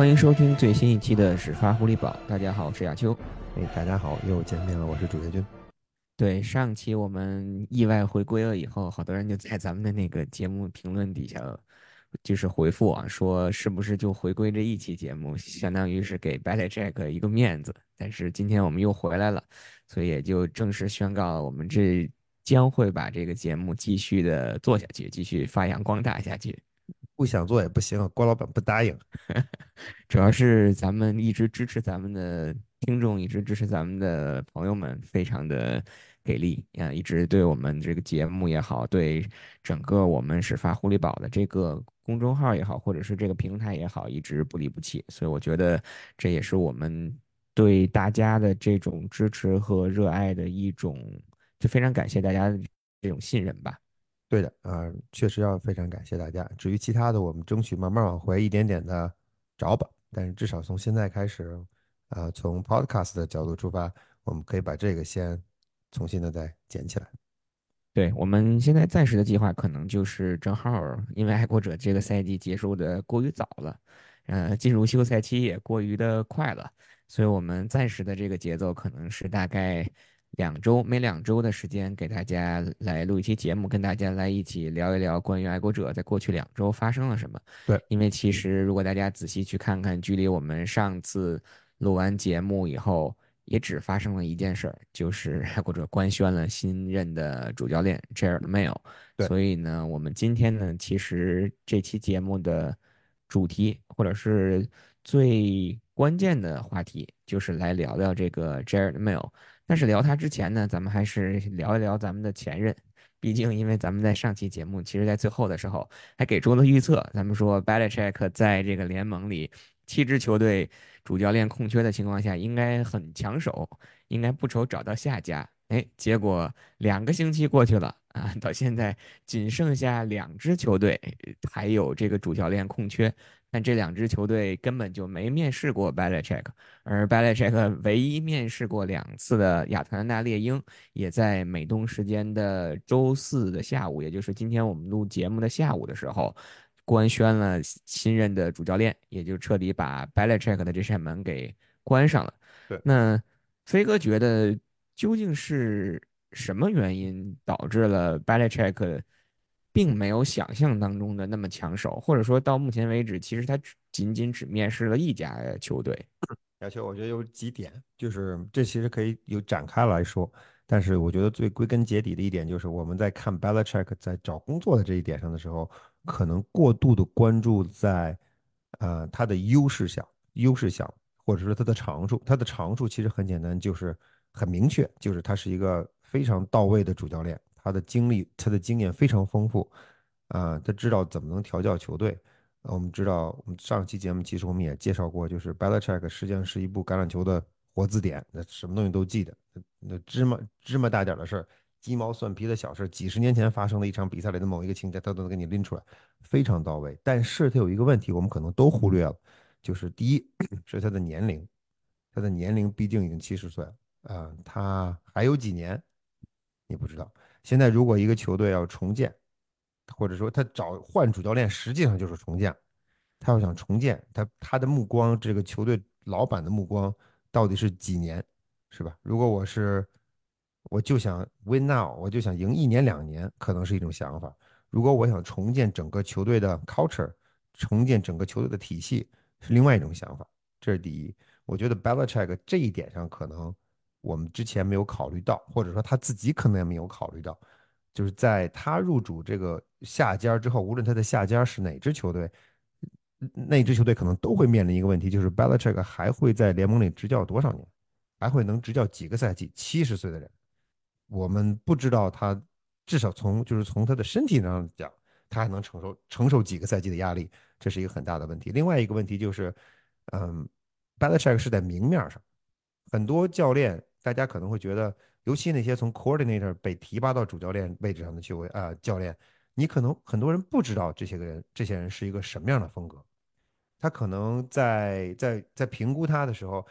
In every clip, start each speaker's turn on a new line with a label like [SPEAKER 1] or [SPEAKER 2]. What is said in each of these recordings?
[SPEAKER 1] 欢迎收听最新一期的始发狐狸堡。大家好，我是亚秋。
[SPEAKER 2] 哎，大家好，又见面了，我是主页君。
[SPEAKER 1] 对，上期我们意外回归了以后，好多人就在咱们的那个节目评论底下，就是回复啊，说是不是就回归这一期节目，相当于是给 b a l e Jack 一个面子。但是今天我们又回来了，所以也就正式宣告了，我们这将会把这个节目继续的做下去，继续发扬光大下去。
[SPEAKER 2] 不想做也不行，郭老板不答应。
[SPEAKER 1] 主要是咱们一直支持咱们的听众，一直支持咱们的朋友们，非常的给力啊！一直对我们这个节目也好，对整个我们始发狐狸堡的这个公众号也好，或者是这个平台也好，一直不离不弃。所以我觉得这也是我们对大家的这种支持和热爱的一种，就非常感谢大家的这种信任吧。
[SPEAKER 2] 对的啊，确实要非常感谢大家。至于其他的，我们争取慢慢往回一点点的找吧。但是至少从现在开始，啊，从 Podcast 的角度出发，我们可以把这个先重新的再捡起来。
[SPEAKER 1] 对我们现在暂时的计划，可能就是正好，因为爱国者这个赛季结束的过于早了，呃，进入休赛期也过于的快了，所以我们暂时的这个节奏可能是大概。两周每两周的时间给大家来录一期节目，跟大家来一起聊一聊关于爱国者在过去两周发生了什么。
[SPEAKER 2] 对，
[SPEAKER 1] 因为其实如果大家仔细去看看，距离我们上次录完节目以后，也只发生了一件事儿，就是爱国者官宣了新任的主教练 Jared Mayo。
[SPEAKER 2] 对，
[SPEAKER 1] 所以呢，我们今天呢，其实这期节目的主题或者是最关键的话题，就是来聊聊这个 Jared Mayo。但是聊他之前呢，咱们还是 聊一聊咱们的前任。毕竟，因为咱们在上期节目，其实在最后的时候还给出了预测。咱们说 b a l i c h e c k 在这个联盟里七支球队主教练空缺的情况下，应该很抢手，应该不愁找到下家。哎，结果两个星期过去了啊，到现在仅剩下两支球队还有这个主教练空缺。但这两支球队根本就没面试过 b a l i c h e c k 而 b a l i c h e c k 唯一面试过两次的亚特兰大猎鹰，也在美东时间的周四的下午，也就是今天我们录节目的下午的时候，官宣了新任的主教练，也就彻底把 b a l i c h e c k 的这扇门给关上了。
[SPEAKER 2] 对，
[SPEAKER 1] 那飞哥觉得究竟是什么原因导致了 b a l i c h e c k 并没有想象当中的那么抢手，或者说到目前为止，其实他仅仅只面试了一家球队。
[SPEAKER 2] 要求我觉得有几点，就是这其实可以有展开来说，但是我觉得最归根结底的一点就是我们在看 Belichick 在找工作的这一点上的时候，可能过度的关注在呃他的优势项、优势项，或者说他的长处。他的长处其实很简单，就是很明确，就是他是一个非常到位的主教练。他的经历，他的经验非常丰富，啊，他知道怎么能调教球队。我们知道，我们上期节目其实我们也介绍过，就是 Belichick 实际上是一部橄榄球的活字典，那什么东西都记得，那芝麻芝麻大点的事儿，鸡毛蒜皮的小事，几十年前发生的一场比赛里的某一个情节，他都能给你拎出来，非常到位。但是他有一个问题，我们可能都忽略了，就是第一是他的年龄，他的年龄毕竟已经七十岁了，啊，他还有几年，你不知道。现在如果一个球队要重建，或者说他找换主教练，实际上就是重建。他要想重建，他他的目光，这个球队老板的目光到底是几年，是吧？如果我是，我就想 win now，我就想赢一年两年，可能是一种想法。如果我想重建整个球队的 culture，重建整个球队的体系，是另外一种想法。这是第一。我觉得 Belichick 这一点上可能。我们之前没有考虑到，或者说他自己可能也没有考虑到，就是在他入主这个下家之后，无论他的下家是哪支球队，那支球队可能都会面临一个问题，就是 Belichick 还会在联盟里执教多少年，还会能执教几个赛季？七十岁的人，我们不知道他至少从就是从他的身体上讲，他还能承受承受几个赛季的压力，这是一个很大的问题。另外一个问题就是，嗯，Belichick 是在明面上，很多教练。大家可能会觉得，尤其那些从 coordinator 被提拔到主教练位置上的球员啊教练，你可能很多人不知道这些个人，这些人是一个什么样的风格。他可能在在在评估他的时候，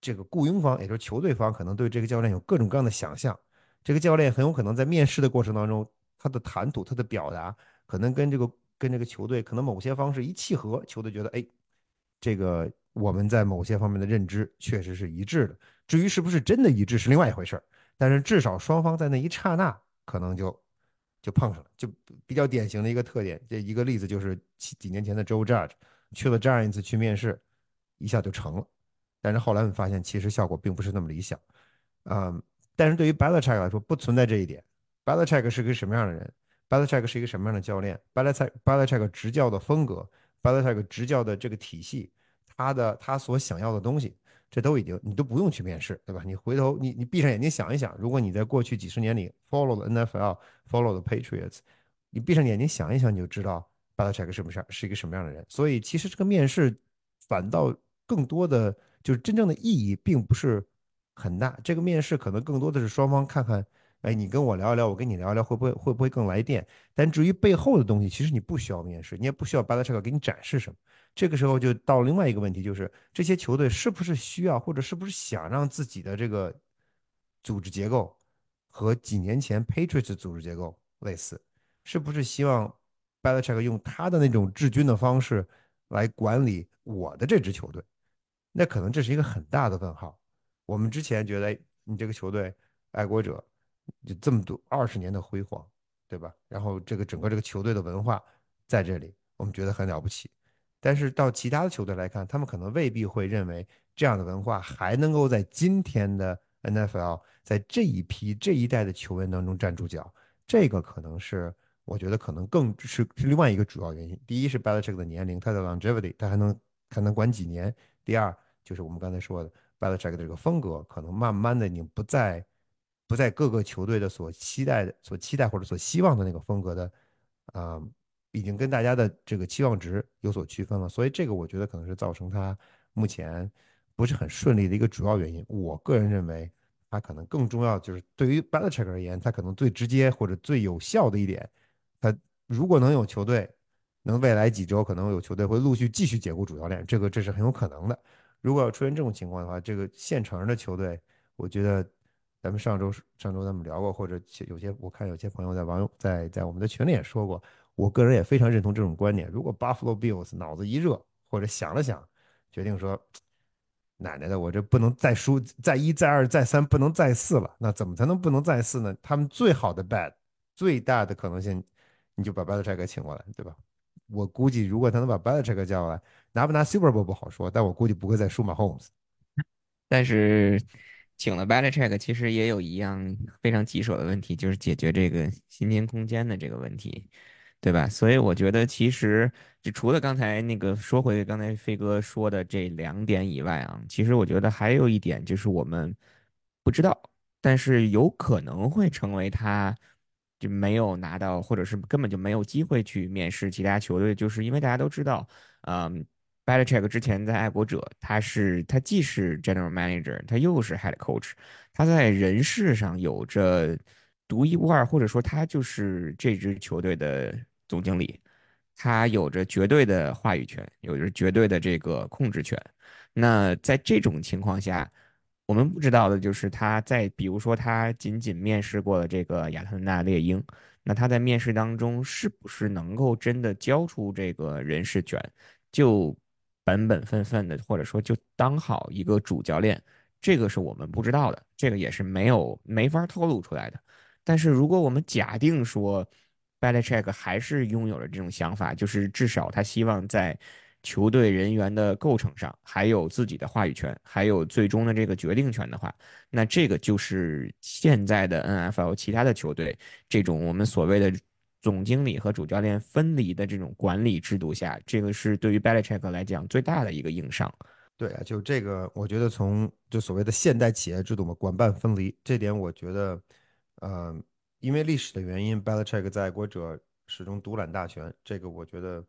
[SPEAKER 2] 这个雇佣方，也就是球队方，可能对这个教练有各种各样的想象。这个教练很有可能在面试的过程当中，他的谈吐、他的表达，可能跟这个跟这个球队可能某些方式一契合，球队觉得，哎，这个我们在某些方面的认知确实是一致的。至于是不是真的一致是另外一回事儿，但是至少双方在那一刹那可能就就碰上了，就比较典型的一个特点。这一个例子就是几几年前的 Joe Judge 去了这样一次去面试，一下就成了，但是后来我们发现其实效果并不是那么理想。嗯，但是对于 Belichick 来说不存在这一点。Belichick 是个什么样的人？Belichick 是一个什么样的教练？Belichick Belichick 执教的风格，Belichick 执教的这个体系，他的他所想要的东西，这都已经你都不用去面试，对吧？你回头你你闭上眼睛想一想，如果你在过去几十年里 follow 的 NFL，follow 的 Patriots，你闭上眼睛想一想，你就知道 Belichick 是不是是一个什么样的人。所以其实这个面试反倒更多的就是真正的意义并不是很大，这个面试可能更多的是双方看看。哎，你跟我聊一聊，我跟你聊一聊，会不会会不会更来电？但至于背后的东西，其实你不需要面试，你也不需要 Belichick 给你展示什么。这个时候就到另外一个问题，就是这些球队是不是需要，或者是不是想让自己的这个组织结构和几年前 Patriots 组织结构类似？是不是希望 Belichick 用他的那种治军的方式来管理我的这支球队？那可能这是一个很大的问号。我们之前觉得你这个球队爱国者。就这么多二十年的辉煌，对吧？然后这个整个这个球队的文化在这里，我们觉得很了不起。但是到其他的球队来看，他们可能未必会认为这样的文化还能够在今天的 NFL 在这一批这一代的球员当中站住脚。这个可能是我觉得可能更是另外一个主要原因。第一是 Belichick 的年龄，他的 longevity，他还能还能管几年。第二就是我们刚才说的 Belichick 的这个风格，可能慢慢的你不再。不在各个球队的所期待的、所期待或者所希望的那个风格的，啊，已经跟大家的这个期望值有所区分了。所以这个我觉得可能是造成他目前不是很顺利的一个主要原因。我个人认为，他可能更重要就是对于 Belichick 而言，他可能最直接或者最有效的一点，他如果能有球队，能未来几周可能有球队会陆续继续解雇主教练，这个这是很有可能的。如果要出现这种情况的话，这个现成的球队，我觉得。咱们上周上周咱们聊过，或者有些我看有些朋友在网友在在我们的群里也说过，我个人也非常认同这种观点。如果 Buffalo Bills 脑子一热，或者想了想，决定说，奶奶的，我这不能再输，再一再二再三不能再四了，那怎么才能不能再四呢？他们最好的 bet 最大的可能性，你就把 b e l i c h e c k 请过来，对吧？我估计如果他能把 b e l i c h e c k 叫过来，拿不拿 Super Bowl 不好说，但我估计不会再输马 Homes。
[SPEAKER 1] 但是。请了 b e l i c h e c k 其实也有一样非常棘手的问题，就是解决这个薪金空间的这个问题，对吧？所以我觉得，其实就除了刚才那个说回刚才飞哥说的这两点以外啊，其实我觉得还有一点就是我们不知道，但是有可能会成为他就没有拿到，或者是根本就没有机会去面试其他球队，就是因为大家都知道，嗯。Belichick 之前在爱国者，他是他既是 General Manager，他又是 Head Coach，他在人事上有着独一无二，或者说他就是这支球队的总经理，他有着绝对的话语权，有着绝对的这个控制权。那在这种情况下，我们不知道的就是他在，比如说他仅仅面试过了这个亚特兰大猎鹰，那他在面试当中是不是能够真的交出这个人事权，就？本本分分的，或者说就当好一个主教练，这个是我们不知道的，这个也是没有没法透露出来的。但是如果我们假定说，Belichick 还是拥有了这种想法，就是至少他希望在球队人员的构成上还有自己的话语权，还有最终的这个决定权的话，那这个就是现在的 NFL 其他的球队这种我们所谓的。总经理和主教练分离的这种管理制度下，这个是对于 Belichick 来讲最大的一个硬伤。
[SPEAKER 2] 对啊，就这个，我觉得从就所谓的现代企业制度嘛，管办分离这点，我觉得，呃，因为历史的原因，Belichick 在爱国者始终独揽大权。这个我觉得，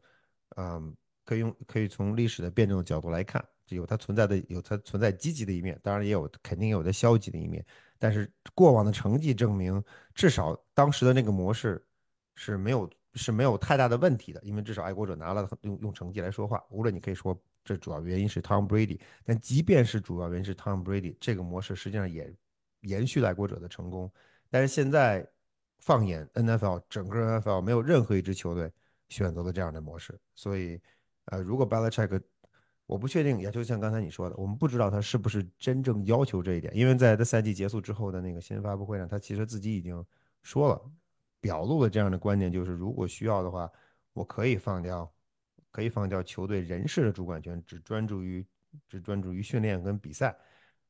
[SPEAKER 2] 嗯，可以用可以从历史的辩证的角度来看，有它存在的有它存在积极的一面，当然也有肯定有的消极的一面。但是过往的成绩证明，至少当时的那个模式。是没有是没有太大的问题的，因为至少爱国者拿了用用成绩来说话。无论你可以说这主要原因是 Tom Brady，但即便是主要原因是 Tom Brady，这个模式实际上也延续了爱国者的成功。但是现在放眼 NFL，整个 NFL 没有任何一支球队选择了这样的模式。所以，呃，如果 Belichick 我不确定，也就像刚才你说的，我们不知道他是不是真正要求这一点，因为在他赛季结束之后的那个新闻发布会上，他其实自己已经说了，表露了这样的观点，就是如果需要的话，我可以放掉，可以放掉球队人事的主管权，只专注于只专注于训练跟比赛。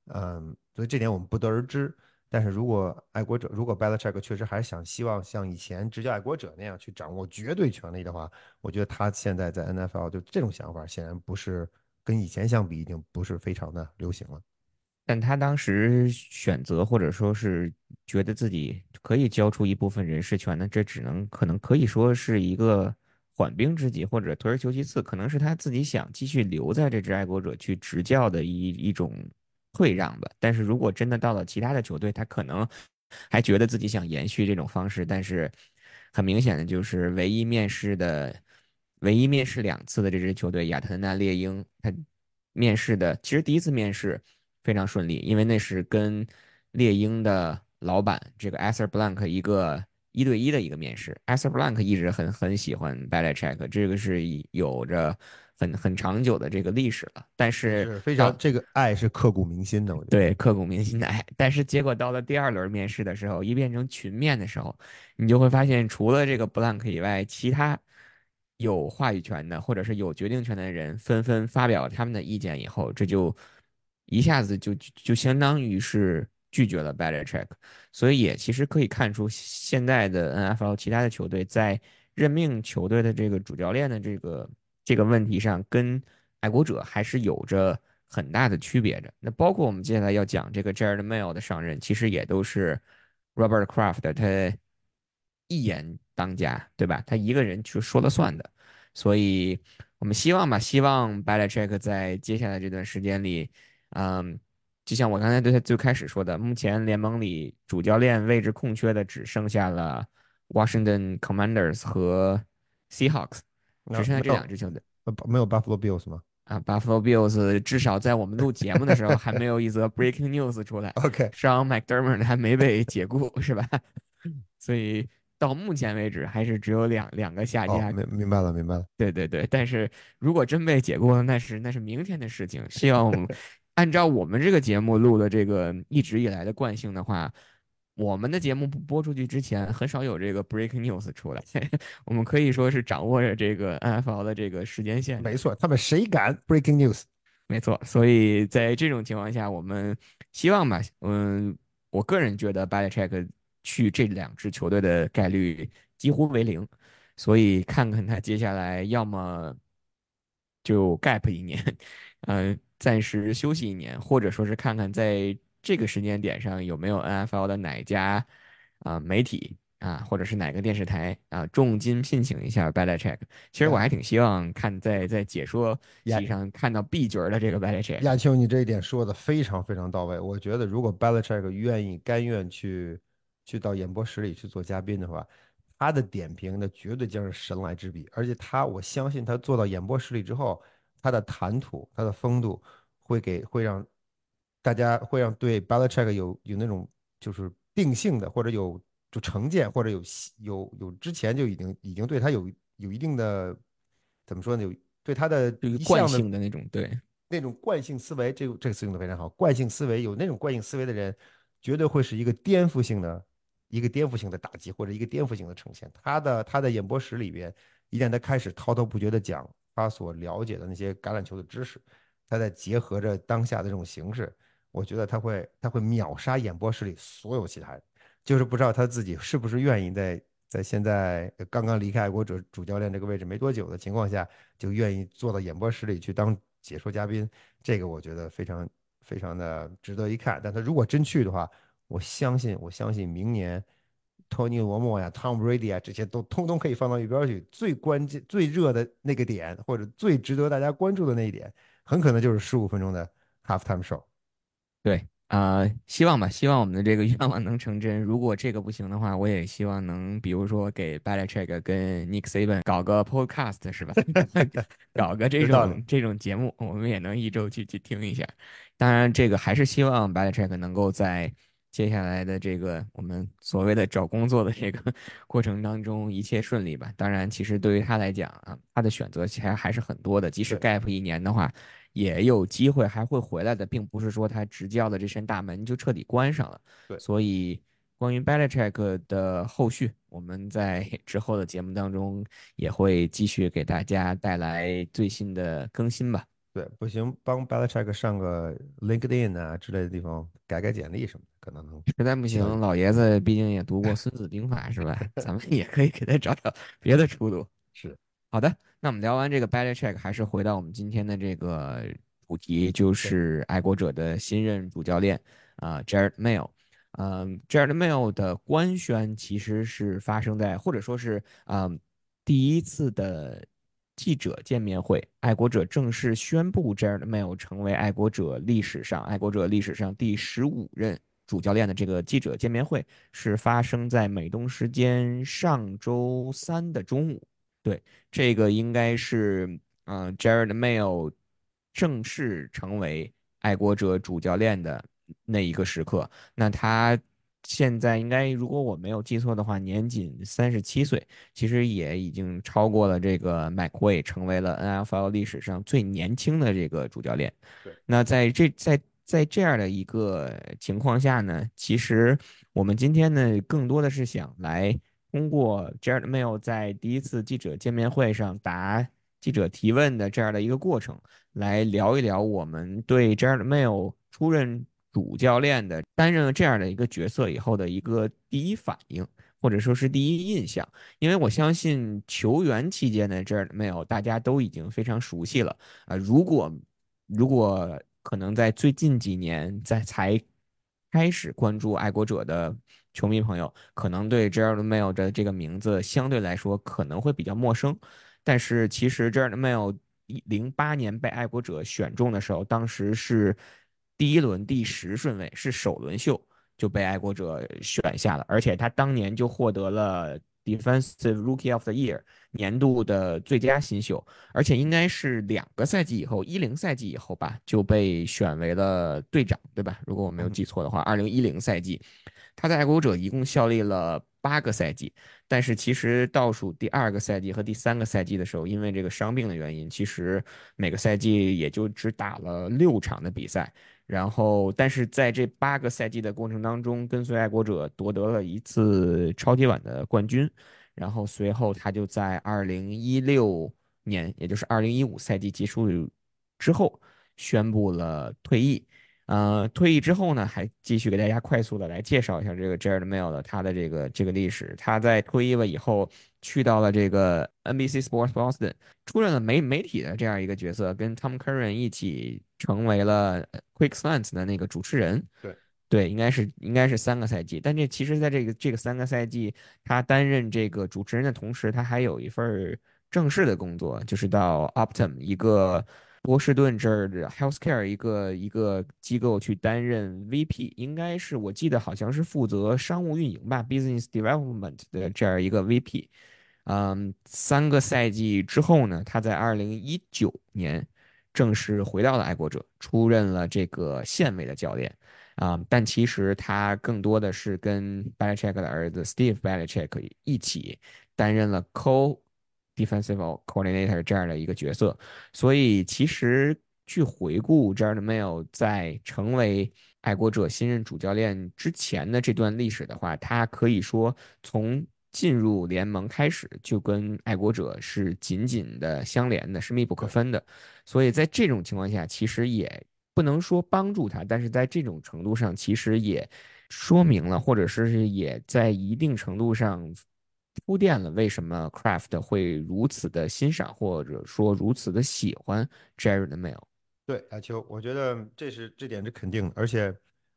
[SPEAKER 2] 嗯，所以这点我们不得而知。但是如果爱国者，如果 Belichick 确实还是想希望像以前执教爱国者那样去掌握绝对权力的话，我觉得他现在在 NFL 就这种想法显然不是跟以前相比，已经不是非常的流行了。
[SPEAKER 1] 但他当时选择或者说是觉得自己可以交出一部分人事权呢，这只能可能可以说是一个缓兵之计，或者退而求其次，可能是他自己想继续留在这支爱国者去执教的一一种。退让吧，但是如果真的到了其他的球队，他可能还觉得自己想延续这种方式，但是很明显的就是唯一面试的、唯一面试两次的这支球队亚特兰大猎鹰，他面试的其实第一次面试非常顺利，因为那是跟猎鹰的老板这个 Arthur Blank 一个一对一的一个面试，Arthur Blank 一直很很喜欢 Belichick，这个是有着。很很长久的这个历史了，但是
[SPEAKER 2] 非常这个爱是刻骨铭心的，我觉得
[SPEAKER 1] 对刻骨铭心的爱。但是结果到了第二轮面试的时候，一变成群面的时候，你就会发现，除了这个 Blank 以外，其他有话语权的或者是有决定权的人纷纷发表他们的意见以后，这就一下子就就相当于是拒绝了 Belichick。所以也其实可以看出，现在的 NFL 其他的球队在任命球队的这个主教练的这个。这个问题上跟爱国者还是有着很大的区别的。那包括我们接下来要讲这个 Jared Mayo 的上任，其实也都是 Robert Kraft 他一言当家，对吧？他一个人去说了算的。所以我们希望吧，希望 Belichick 在接下来这段时间里，嗯，就像我刚才对他最开始说的，目前联盟里主教练位置空缺的只剩下了 Washington Commanders 和 Seahawks。只剩下这两支球队，呃
[SPEAKER 2] 没有 Buffalo Bills 吗？
[SPEAKER 1] 啊，Buffalo Bills 至少在我们录节目的时候还没有一则 breaking news 出来。
[SPEAKER 2] OK，
[SPEAKER 1] 上 McDermott 还没被解雇是吧？所以到目前为止还是只有两两个下家。
[SPEAKER 2] 明明白了，明白了。
[SPEAKER 1] 对对对，但是如果真被解雇了，那是那是明天的事情。希望 按照我们这个节目录的这个一直以来的惯性的话。我们的节目播出去之前，很少有这个 breaking news 出来。我们可以说是掌握着这个 NFL 的这个时间线。
[SPEAKER 2] 没错，他们谁敢 breaking news？
[SPEAKER 1] 没错，所以在这种情况下，我们希望吧，嗯，我个人觉得 b a l a c h e c k 去这两支球队的概率几乎为零。所以看看他接下来要么就 gap 一年，嗯，暂时休息一年，或者说是看看在。这个时间点上有没有 NFL 的哪家啊媒体啊，或者是哪个电视台啊重金聘请一下 Belichick？其实我还挺希望看在在解说席上看到 B 角的这个 Belichick。
[SPEAKER 2] 亚秋，你这一点说的非常非常到位。我觉得如果 Belichick 愿意甘愿去去到演播室里去做嘉宾的话，他的点评那绝对将是神来之笔。而且他，我相信他做到演播室里之后，他的谈吐、他的风度会给会让。大家会让对 Belichick 有有那种就是定性的，或者有就成见，或者有有有之前就已经已经对他有有一定的怎么说呢？有对他的
[SPEAKER 1] 惯性的那种对
[SPEAKER 2] 那种惯性思维，这个这个词用的非常好。惯性思维有那种惯性思维的人，绝对会是一个颠覆性的一个颠覆性的打击，或者一个颠覆性的呈现。他的他的演播室里边，一旦他开始滔滔不绝的讲他所了解的那些橄榄球的知识，他在结合着当下的这种形式。我觉得他会，他会秒杀演播室里所有其他人，就是不知道他自己是不是愿意在在现在刚刚离开爱国者主教练这个位置没多久的情况下，就愿意坐到演播室里去当解说嘉宾。这个我觉得非常非常的值得一看。但他如果真去的话，我相信，我相信明年托尼罗莫呀、Tom Brady 啊这些都通通可以放到一边去。最关键、最热的那个点，或者最值得大家关注的那一点，很可能就是十五分钟的 Halftime Show。
[SPEAKER 1] 对啊，希望吧，希望我们的这个愿望能成真。如果这个不行的话，我也希望能，比如说给 Belichick 跟 Nick Saban 搞个 Podcast 是吧？搞个这种这种节目，我们也能一周去去听一下。当然，这个还是希望 Belichick 能够在接下来的这个我们所谓的找工作的这个 过程当中一切顺利吧。当然，其实对于他来讲啊，他的选择其实还是很多的。即使 gap 一年的话。也有机会还会回来的，并不是说他执教的这扇大门就彻底关上了。
[SPEAKER 2] 对，
[SPEAKER 1] 所以关于 Belichick 的后续，我们在 之后的节目当中也会继续给大家带来最新的更新吧。
[SPEAKER 2] 对，不行，帮 Belichick 上个 LinkedIn 啊之类的地方改改简历什么的，可能能。
[SPEAKER 1] 实在不行，老爷子毕竟也读过《孙子兵法》，是吧？咱们也可以给他找找别的出路。
[SPEAKER 2] 是，
[SPEAKER 1] 好的，那我们聊完这个 b a l y check，还是回到我们今天的这个主题，就是爱国者的新任主教练啊，Jared Mayo。嗯，Jared Mayo 的官宣其实是发生在，或者说是嗯第一次的。记者见面会，爱国者正式宣布 Jared Mayo 成为爱国者历史上爱国者历史上第十五任主教练的这个记者见面会是发生在美东时间上周三的中午。对，这个应该是呃 Jared Mayo 正式成为爱国者主教练的那一个时刻。那他。现在应该，如果我没有记错的话，年仅三十七岁，其实也已经超过了这个 McWay，，成为了 NFL 历史上最年轻的这个主教练。
[SPEAKER 2] 对，
[SPEAKER 1] 那在这在在这样的一个情况下呢，其实我们今天呢，更多的是想来通过 Jared Mayo 在第一次记者见面会上答记者提问的这样的一个过程，来聊一聊我们对 Jared Mayo 出任。主教练的担任了这样的一个角色以后的一个第一反应，或者说是第一印象，因为我相信球员期间的这儿没有，大家都已经非常熟悉了啊。如果如果可能在最近几年在才开始关注爱国者的球迷朋友，可能对 Jared Mayo 的这个名字相对来说可能会比较陌生，但是其实 Jared Mayo 零八年被爱国者选中的时候，当时是。第一轮第十顺位是首轮秀就被爱国者选下了，而且他当年就获得了 Defensive Rookie of the Year 年度的最佳新秀，而且应该是两个赛季以后，一零赛季以后吧就被选为了队长，对吧？如果我没有记错的话，二零一零赛季他在爱国者一共效力了八个赛季，但是其实倒数第二个赛季和第三个赛季的时候，因为这个伤病的原因，其实每个赛季也就只打了六场的比赛。然后，但是在这八个赛季的过程当中，跟随爱国者夺得了一次超级碗的冠军。然后随后他就在二零一六年，也就是二零一五赛季结束之后，宣布了退役。呃，退役之后呢，还继续给大家快速的来介绍一下这个 Jared Mail 的他的这个这个历史。他在退役了以后，去到了这个 NBC Sports Boston，出任了媒媒体的这样一个角色，跟 Tom Curran 一起成为了 Quick Slants 的那个主持人。
[SPEAKER 2] 对
[SPEAKER 1] 对，应该是应该是三个赛季。但这其实在这个这个三个赛季，他担任这个主持人的同时，他还有一份正式的工作，就是到 Optum 一个。波士顿这儿的 healthcare 一个一个机构去担任 VP，应该是我记得好像是负责商务运营吧，business development 的这样一个 VP。嗯，三个赛季之后呢，他在二零一九年正式回到了爱国者，出任了这个县委的教练。啊，但其实他更多的是跟 Belichick 的儿子 Steve Belichick 一起担任了 co。Defensive coordinator 这样的一个角色，所以其实去回顾 Jared Mayo 在成为爱国者新任主教练之前的这段历史的话，他可以说从进入联盟开始就跟爱国者是紧紧的相连的，是密不可分的。所以在这种情况下，其实也不能说帮助他，但是在这种程度上，其实也说明了，或者是也在一定程度上。铺垫了为什么 Craft 会如此的欣赏，或者说如此的喜欢 Jerry 的 Mail。
[SPEAKER 2] 对，阿秋，我觉得这是这点是肯定的，而且，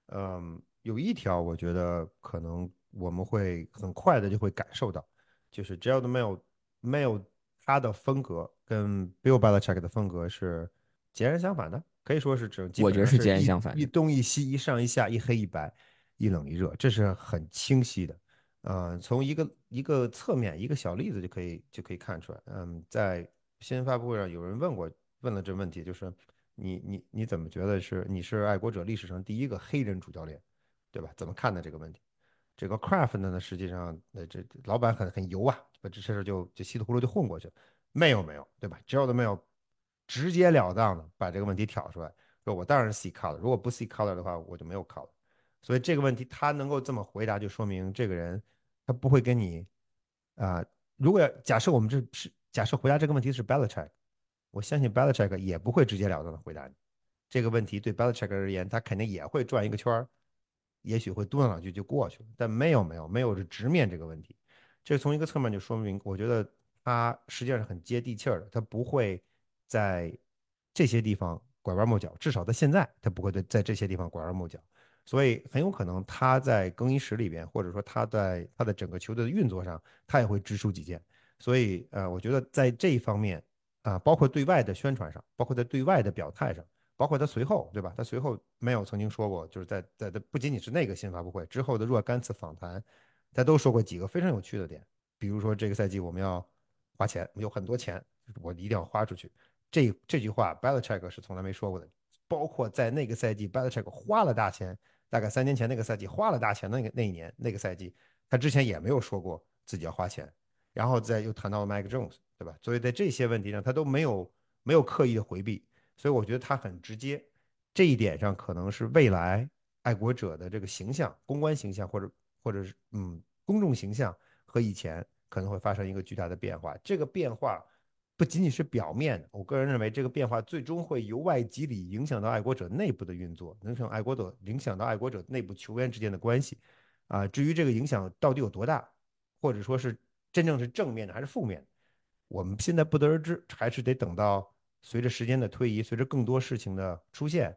[SPEAKER 2] 嗯，有一条我觉得可能我们会很快的就会感受到，就是 Jerry 的 Mail，Mail 它的风格跟 Bill Belichick 的风格是截然相反的，可以说是这，
[SPEAKER 1] 我觉得是截然相反，
[SPEAKER 2] 一东一西，一上一下，一黑一白，一冷一热，这是很清晰的。呃，从一个一个侧面一个小例子就可以就可以看出来。嗯，在新闻发布会上有人问过问了这问题，就是你你你怎么觉得是你是爱国者历史上第一个黑人主教练，对吧？怎么看待这个问题？这个 Craft 呢，实际上呃这老板很很油啊，把这事就就稀里糊涂就混过去了。没有没有，对吧？只要都没有直截了当的把这个问题挑出来，说我当然是 see color，如果不 see color 的话，我就没有 color。所以这个问题他能够这么回答，就说明这个人他不会跟你啊、如果假设我们这是假设回答这个问题是 Belichick，我相信 Belichick 也不会直截了当的回答你这个问题。对 Belichick 而言，他肯定也会转一个圈儿，也许会嘟囔两句就过去了。但没有没有没有是直面这个问题，这从一个侧面就说明，我觉得他实际上是很接地气儿的，他不会在这些地方拐弯抹角，至少在现在他不会在在这些地方拐弯抹角。所以很有可能他在更衣室里边，或者说他在他的整个球队的运作上，他也会直抒己见。所以呃，我觉得在这一方面啊、包括对外的宣传上，包括在对外的表态上，包括他随后对吧？他随后没有曾经说过，就是在在在不仅仅是那个新闻发布会之后的若干次访谈，他都说过几个非常有趣的点，比如说这个赛季我们要花钱，有很多钱，我一定要花出去。这这句话 Belichick 是从来没说过的，包括在那个赛季 Belichick 花了大钱。大概三年前那个赛季花了大钱的那个那一年那个赛季，他之前也没有说过自己要花钱，然后再又谈到了 Mike Jones，对吧？所以在这些问题上，他都没有没有刻意的回避，所以我觉得他很直接。这一点上可能是未来爱国者的这个形象、公关形象，或者或者是嗯公众形象和以前可能会发生一个巨大的变化。这个变化不仅仅是表面的，我个人认为这个变化最终会由外及里影响到爱国者内部的运作，影响爱国者影响到爱国者内部球员之间的关系。啊，至于这个影响到底有多大，或者说是真正是正面的还是负面的，我们现在不得而知，还是得等到随着时间的推移，随着更多事情的出现，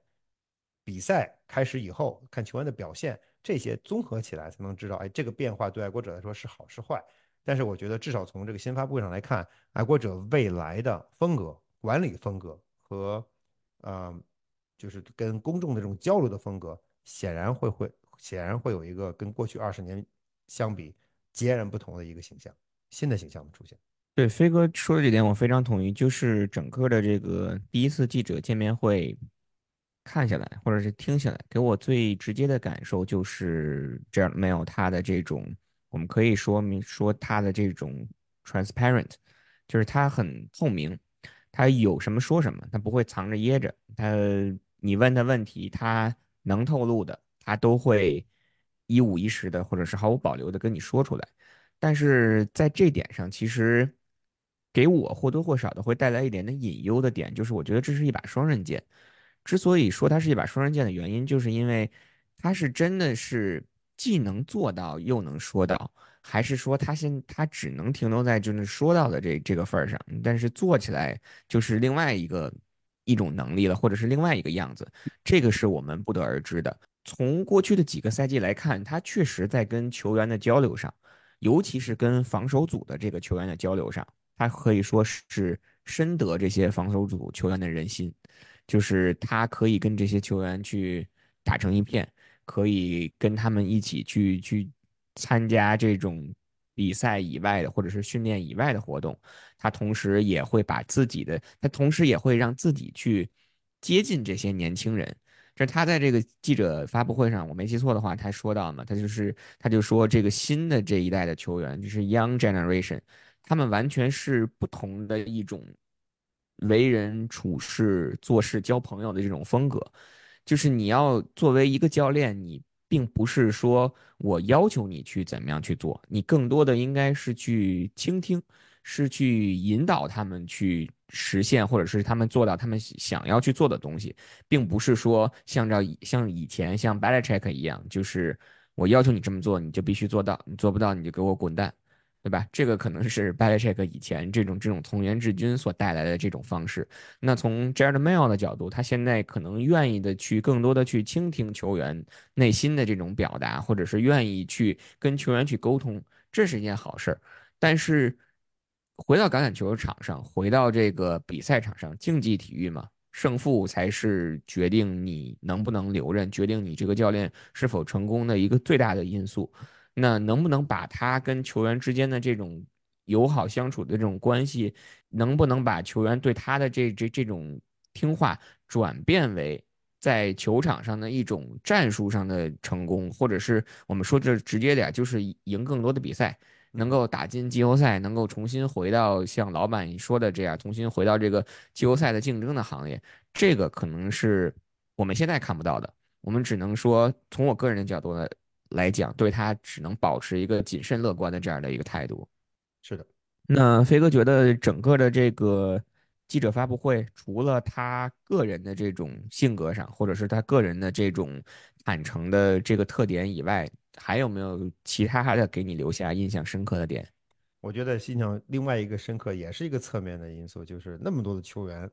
[SPEAKER 2] 比赛开始以后，看球员的表现，这些综合起来才能知道，哎，这个变化对爱国者来说是好是坏。但是我觉得，至少从这个新发布会上来看，爱国者未来的风格、管理风格和，呃，就是跟公众的这种交流的风格，显然会会显然会有一个跟过去二十年相比截然不同的一个形象，新的形象的出现。
[SPEAKER 1] 对，飞哥说的这点我非常同意，就是整个的这个第一次记者见面会看下来，或者是听下来，给我最直接的感受就是 Jared Mail 他的这种，我们可以说明说他的这种 transparent，就是他很透明，他有什么说什么，他不会藏着掖着，他你问他问题，他能透露的，他都会一五一十的，或者是毫无保留的跟你说出来。但是在这点上，其实给我或多或少的会带来一点点隐忧的点，就是我觉得这是一把双刃剑。之所以说它是一把双刃剑的原因，就是因为它是真的是既能做到又能说到，还是说他现他只能停留在就是说到的这这个份儿上，但是做起来就是另外一个一种能力了，或者是另外一个样子，这个是我们不得而知的。从过去的几个赛季来看，他确实在跟球员的交流上。尤其是跟防守组的这个球员的交流上，他可以说是深得这些防守组球员的人心，就是他可以跟这些球员去打成一片，可以跟他们一起去去参加这种比赛以外的或者是训练以外的活动，他同时也会把自己的，他同时也会让自己去接近这些年轻人。这他在这个记者发布会上，我没记错的话，他说到嘛，他就是他就说这个新的这一代的球员，就是 Young Generation，他们完全是不同的一种为人处事、做事、交朋友的这种风格。就是你要作为一个教练，你并不是说我要求你去怎么样去做，你更多的应该是去倾听，是去引导他们去实现，或者是他们做到他们想要去做的东西，并不是说像照像以前像 Belichick 一样，就是我要求你这么做，你就必须做到，你做不到你就给我滚蛋。对吧？这个可能是 b a l a c h e c k 以前这种这种从严治军所带来的这种方式。那从 Jared Mayo 的角度，他现在可能愿意的去更多的去倾听球员内心的这种表达，或者是愿意去跟球员去沟通，这是一件好事儿。但是回到橄榄球场上，回到这个比赛场上，竞技体育嘛，胜负才是决定你能不能留任，决定你这个教练是否成功的一个最大的因素。那能不能把他跟球员之间的这种友好相处的这种关系，能不能把球员对他的这这这种听话转变为在球场上的一种战术上的成功，或者是我们说这直接点，就是赢更多的比赛，能，够打进季后赛，能够重新回到像老板说的这样，重新回到这个季后赛的竞争的行业，这个可能是我们现在看不到的。我们只能说，从我个人的角度呢来讲，对他只能保持一个谨慎乐观的这样的一个态度。
[SPEAKER 2] 是的。
[SPEAKER 1] 那飞哥觉得整个的这个记者发布会，除了他个人的这种性格上，或者是他个人的这种坦诚的这个特点以外，还有没有其他的给你留下印象深刻的点？
[SPEAKER 2] 我觉得印象另外一个深刻，也是一个侧面的因素，就是那么多的球员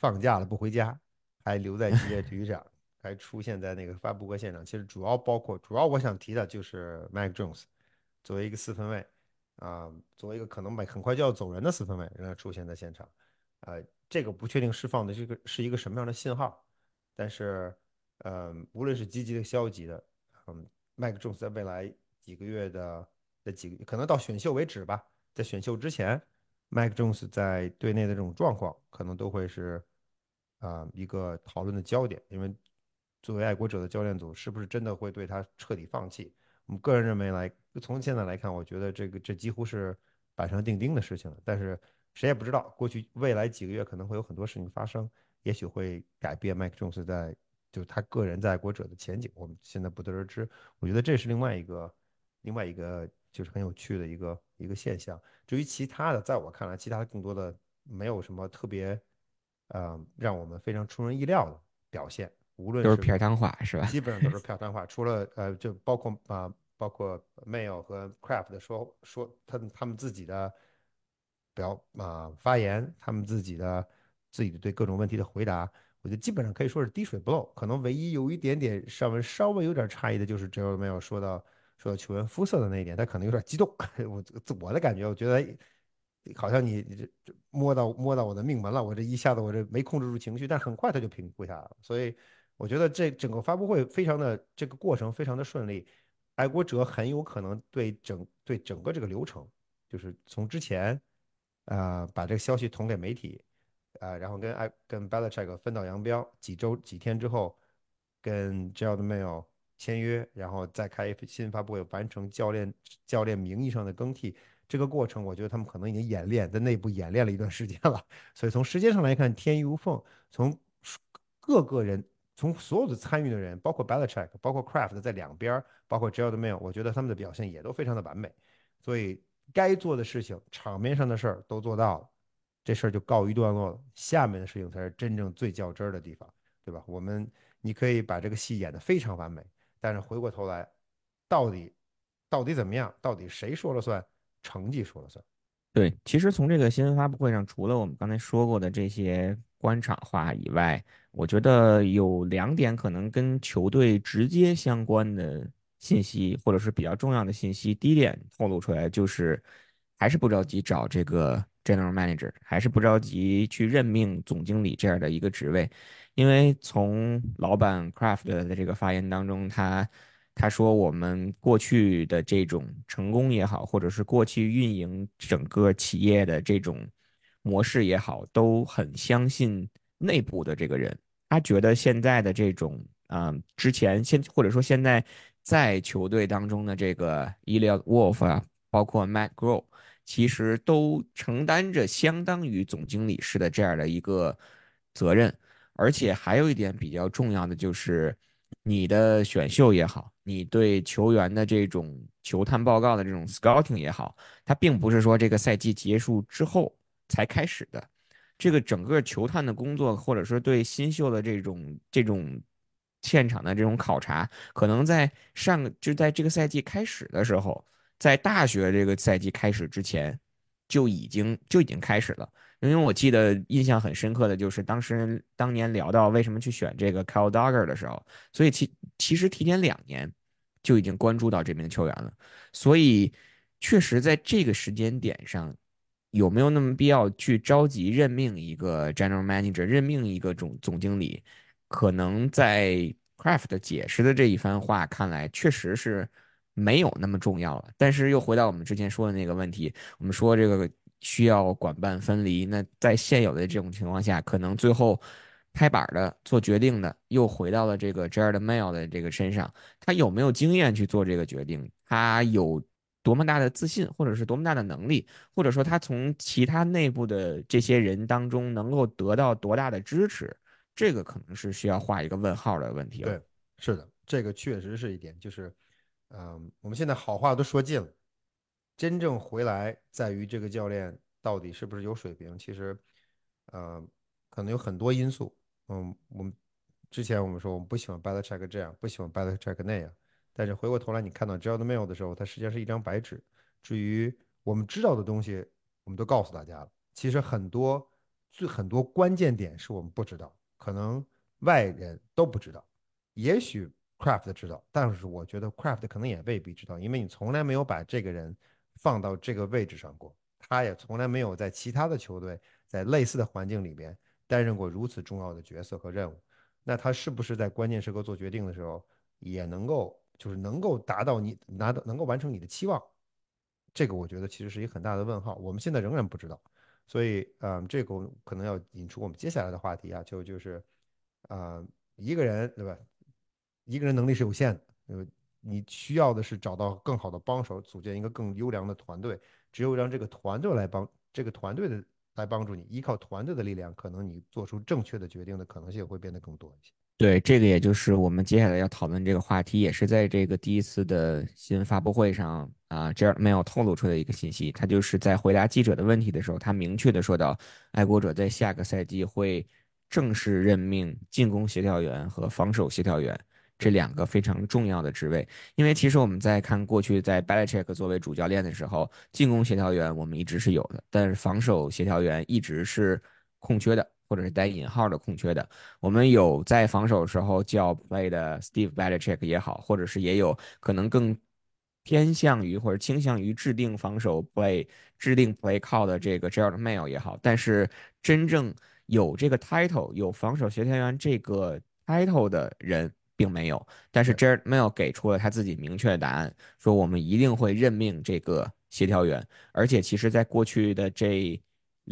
[SPEAKER 2] 放假了不回家，还留在职业体育场，还出现在那个发布会现场。其实主要包括，主要我想提的就是 Mike Jones，作为一个四分卫啊、作为一个可能很快就要走人的四分卫，让他出现在现场，呃，这个不确定释放的这个是一个什么样的信号，但是，呃、无论是积极的、消极的，嗯，，Mike Jones 在未来几个月的的几个，可能到选秀为止吧，在选秀之前，，Mike Jones 在队内的这种状况，可能都会是啊、一个讨论的焦点。因为作为爱国者的教练组，是不是真的会对他彻底放弃？我们个人认为来，从现在来看，我觉得这个这几乎是板上钉钉的事情了。但是谁也不知道，过去未来几个月可能会有很多事情发生，也许会改变麦克琼斯在就是他个人在爱国者的前景，我们现在不得而知。我觉得这是另外一个另外一个就是很有趣的一个一个现象。至于其他的，在我看来，其他的更多的没有什么特别，呃，让我们非常出人意料的表现。无论是
[SPEAKER 1] 都是片儿汤话是吧？
[SPEAKER 2] 基本上都是 片儿汤话，除了呃，就包括啊、呃包括 Mail 和 Craft 说说他他们自己的表啊、呃发言，他们自己的自己的对各种问题的回答，我觉得基本上可以说是滴水不漏。可能唯一有一点点上文稍微有点差异的，就是 Joel Mail 说到说到球员肤色的那一点，他可能有点激动。我我的感觉，我觉得好像你这这摸到摸到我的命门了，我这一下子我这没控制住情绪，但很快他就平复下来了。所以我觉得这整个发布会非常的这个过程非常的顺利，爱国者很有可能对整对整个这个流程，就是从之前、呃把这个消息捅给媒体，啊、呃然后跟爱跟 Belichick 分道扬镳，几周几天之后跟 Gerald Mayo 签约，然后再开新发布会，完成教练教练名义上的更替。这个过程，我觉得他们可能已经演练，在内部演练了一段时间了。所以从时间上来看，天衣无缝。从各个人，从所有的参与的人，包括 Belichick，包括 Craft 在两边包括 Gerald Mayo，我觉得他们的表现也都非常的完美。所以该做的事情，场面上的事儿都做到了，这事儿就告一段落了。下面的事情才是真正最较真儿的地方，对吧？我们你可以把这个戏演得非常完美，但是回过头来，到底到底怎么样？到底谁说了算？成绩说了算。
[SPEAKER 1] 对，其实从这个新闻发布会上，除了我们刚才说过的这些官场化以外，我觉得有两点可能跟球队直接相关的信息，或者是比较重要的信息。第一点透露出来就是，还是不着急找这个 general manager，还是不着急去任命总经理这样的一个职位，因为从老板 Craft 的这个发言当中，他他说我们过去的这种成功也好，或者是过去运营整个企业的这种模式也好，都很相信内部的这个人。他觉得现在的这种，嗯，之前现或者说现在在球队当中的这个 Eliot Wolf 啊，包括 Matt Groh，其实都承担着相当于总经理式的这样的一个责任。而且还有一点比较重要的就是，你的选秀也好，你对球员的这种球探报告的这种 scouting 也好，它并不是说这个赛季结束之后才开始的。这个整个球探的工作，或者说对新秀的这种这种现场的这种考察，可能在上就在这个赛季开始的时候，在大学这个赛季开始之前，就已经就已经开始了。因为我记得印象很深刻的就是当时当年聊到为什么去选这个 Kyle Duggar 的时候，所以其其实提前两年就已经关注到这名球员了，所以确实在这个时间点上，有没有那么必要去着急任命一个 General Manager，任命一个总总经理？可能在 Craft 解释的这一番话看来，确实是没有那么重要了。但是又回到我们之前说的那个问题，我们说这个需要管办分离，那在现有的这种情况下，可能最后拍板的做决定的又回到了这个 Jared Mail 的这个身上，他有没有经验去做这个决定？他有多么大的自信，或者是多么大的能力，或者说他从其他内部的这些人当中能够得到多大的支持，这个可能是需要画一个问号的问题了。
[SPEAKER 2] 对，是的，这个确实是一点，就是，嗯，我们现在好话都说尽了，真正回来在于这个教练到底是不是有水平。其实，呃，可能有很多因素。嗯，我们之前我们说我们不喜欢 Belichick 这样，不喜欢 Belichick 那样，但是回过头来你看到 Gerald Mail 的时候，它实际上是一张白纸。至于我们知道的东西，我们都告诉大家了。其实很多最很多关键点是我们不知道，可能外人都不知道。也许 Craft 知道，但是我觉得 Craft 可能也未必知道，因为你从来没有把这个人放到这个位置上过，他也从来没有在其他的球队在类似的环境里边担任过如此重要的角色和任务。那他是不是在关键时刻做决定的时候也能够就是能够达到你拿到能够完成你的期望？这个我觉得其实是一个很大的问号，我们现在仍然不知道。所以，嗯，这个可能要引出我们接下来的话题啊，就就是，啊，一个人对吧？一个人能力是有限的，呃，你需要的是找到更好的帮手，组建一个更优良的团队。只有让这个团队来帮这个团队的来帮助你，依靠团队的力量，可能你做出正确的决定的可能性会变得更多一些。
[SPEAKER 1] 对，这个也就是我们接下来要讨论这个话题，也是在这个第一次的新闻发布会上啊，Jared Mayo 透露出的一个信息。他就是在回答记者的问题的时候，他明确的说到，爱国者在下个赛季会正式任命进攻协调员和防守协调员。这两个非常重要的职位，因为其实我们在看过去在 Belichick 作为主教练的时候，进攻协调员我们一直是有的，但是防守协调员一直是空缺的，或者是带引号的空缺的。我们有在防守时候叫 play 的 Steve Belichick 也好，或者是也有可能更偏向于或者倾向于制定防守 play、制定 play call 的这个 Gerald Mayo 也好，但是真正有这个 title 有防守协调员这个 title 的人。并没有，但是 Jared Mail 给出了他自己明确的答案，说我们一定会任命这个协调员，而且其实，在过去的这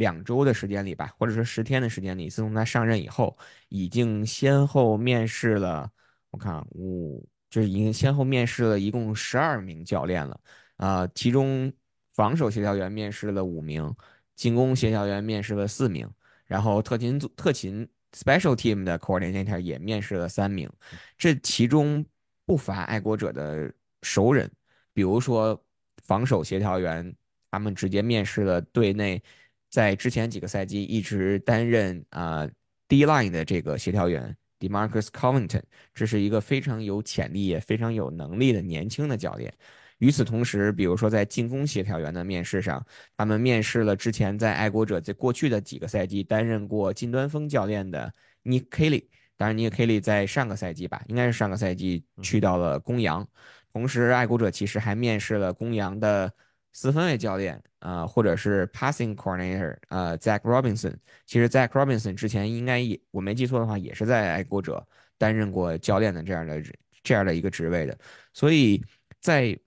[SPEAKER 1] 两周的时间里吧，或者说十天的时间里，自从他上任以后，已经先后面试了，我看五，就是已经先后面试了一共十二名教练了，啊，其中防守协调员面试了五名，进攻协调员面试了四名，然后特勤组特勤。Special Team 的 Coordinator 也面试了三名，这其中不乏爱国者的熟人，比如说防守协调员，他们直接面试了队内在之前几个赛季一直担任啊 D Line 的这个协调员 Demarcus Covington，这是一个非常有潜力也非常有能力的年轻的教练。与此同时，比如说在进攻协调员的面试上，他们面试了之前在爱国者在过去的几个赛季担任过近端锋教练的 Nick Kelly。当然，Nick Kelly 在上个赛季吧，应该是上个赛季去到了公羊。同时，爱国者其实还面试了公羊的四分卫教练，呃，或者是 Passing Coordinator，呃，Zach Robinson。其实 Zach Robinson 之前应该也我没记错的话，也是在爱国者担任过教练的这样的这样的一个职位的。所以在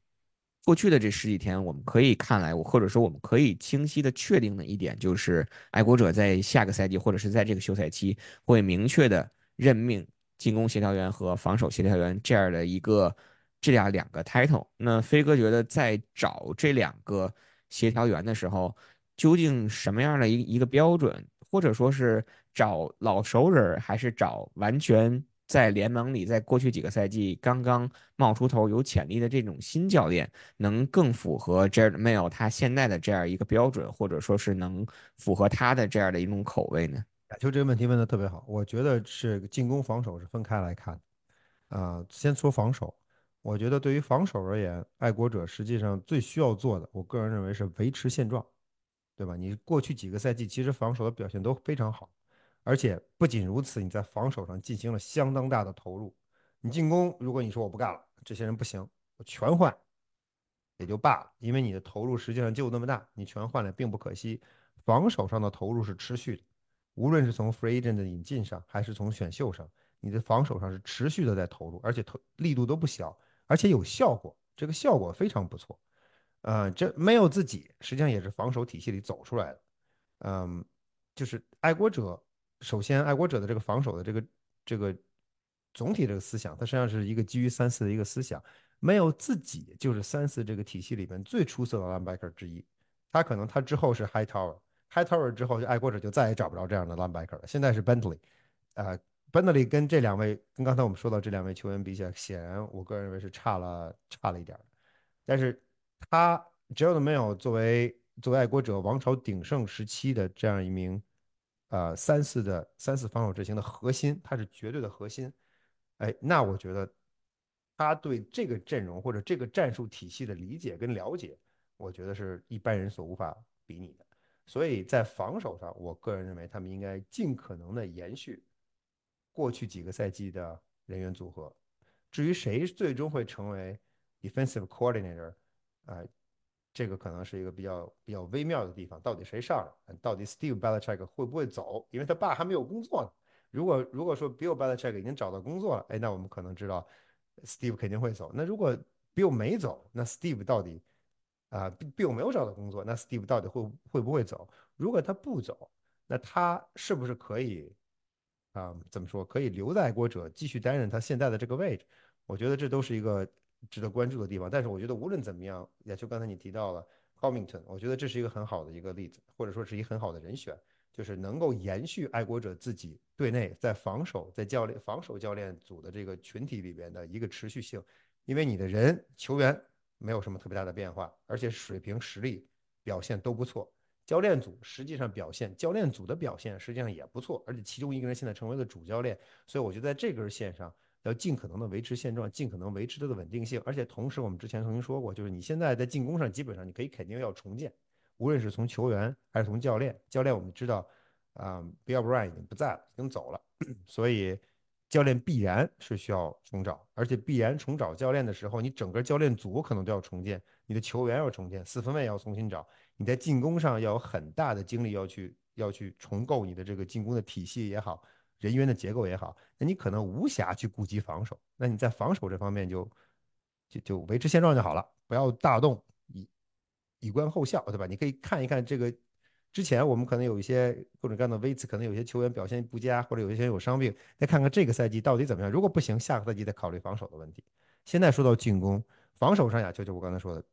[SPEAKER 1] 过去的这十几天，我们可以看来，或者说我们可以清晰的确定的一点，就是爱国者在下个赛季或者是在这个休赛期会明确的任命进攻协调员和防守协调员这样的一个这样两个 title。那飞哥觉得在找这两个协调员的时候，究竟什么样的一一个标准，或者说是找老熟人，还是找完全？在联盟里，在过去几个赛季刚刚冒出头、有潜力的这种新教练，能更符合 Jared Mayo 他现在的这样一个标准，或者说是能符合他的这样的一种口味呢？
[SPEAKER 2] 就这个问题问的特别好，我觉得是进攻防守是分开来看啊，先说防守，我觉得对于防守而言，爱国者实际上最需要做的，我个人认为是维持现状，对吧？你过去几个赛季其实防守的表现都非常好。而且不仅如此，你在防守上进行了相当大的投入。你进攻，如果你说我不干了，这些人不行，我全换也就罢了，因为你的投入实际上就那么大，你全换了并不可惜。防守上的投入是持续的，无论是从 free agent 的引进上，还是从选秀上，你的防守上是持续的在投入，而且投力度都不小，而且有效果，这个效果非常不错。呃，这没有自己，实际上也是防守体系里走出来的。嗯，就是爱国者。首先，爱国者的这个防守的这个这个总体这个思想，它实际上是一个基于三四的一个思想。没有自己就是三四这个体系里面最出色的 linebacker 之一。他可能他之后是 High Tower，High Tower 之后就，爱国者就再也找不着这样的 linebacker 了。现在是 Bentley，呃班德利跟这两位，跟刚才我们说到这两位球员比起来，显然我个人认为是差了差了一点。但是他 Gerald Mayo 作为作为爱国者王朝鼎盛时期的这样一名呃三四的三四防守阵型的核心，他是绝对的核心。哎，那我觉得他对这个阵容或者这个战术体系的理解跟了解。我觉得是一般人所无法比拟的，所以在防守上，我个人认为他们应该尽可能的延续过去几个赛季的人员组合。至于谁最终会成为 defensive coordinator，啊，这个可能是一个比较比较微妙的地方。到底谁上来？到底 Steve Belichick 会不会走？因为他爸还没有工作呢。如果如果说 Bill Belichick 已经找到工作了，哎，那我们可能知道 Steve 肯定会走。那如果 Bill 没走，那 Steve 到底？啊，Bill 没有找到工作，那 Steve 到底会会不会走？如果他不走，那他是不是可以啊？怎么说？可以留在爱国者继续担任他现在的这个位置？我觉得这都是一个值得关注的地方。但是我觉得无论怎么样，也就刚才你提到了 Compton，我觉得这是一个很好的一个例子，或者说是一个很好的人选，就是能够延续爱国者自己队内在防守在教练防守教练组的这个群体里边的一个持续性，因为你的人球员。没有什么特别大的变化，而且水平、实力表现都不错。教练组实际上表现，教练组的表现实际上也不错，而且其中一个人现在成为了主教练，所以我觉得在这根线上要尽可能的维持现状，尽可能维持它的稳定性。而且同时，我们之前曾经说过，就是你现在在进攻上基本上你可以肯定要重建，无论是从球员还是从教练。教练我们知道，啊，Bill O'Brien 已经不在了，已经走了，所以。教练必然是需要重找，而且必然重找教练的时候，你整个教练组可能都要重建，你的球员要重建，四分卫要重新找，你在进攻上要有很大的精力要去要去重构你的这个进攻的体系也好，人员的结构也好，那你可能无暇去顾及防守，那你在防守这方面就就就维持现状就好了，不要大动，以以观后效，对吧？你可以看一看这个。之前我们可能有一些各种各样的微词，可能有些球员表现不佳，或者有一些有伤病，再看看这个赛季到底怎么样。如果不行，下个赛季再考虑防守的问题。现在说到进攻，防守上呀，就就我刚才说的，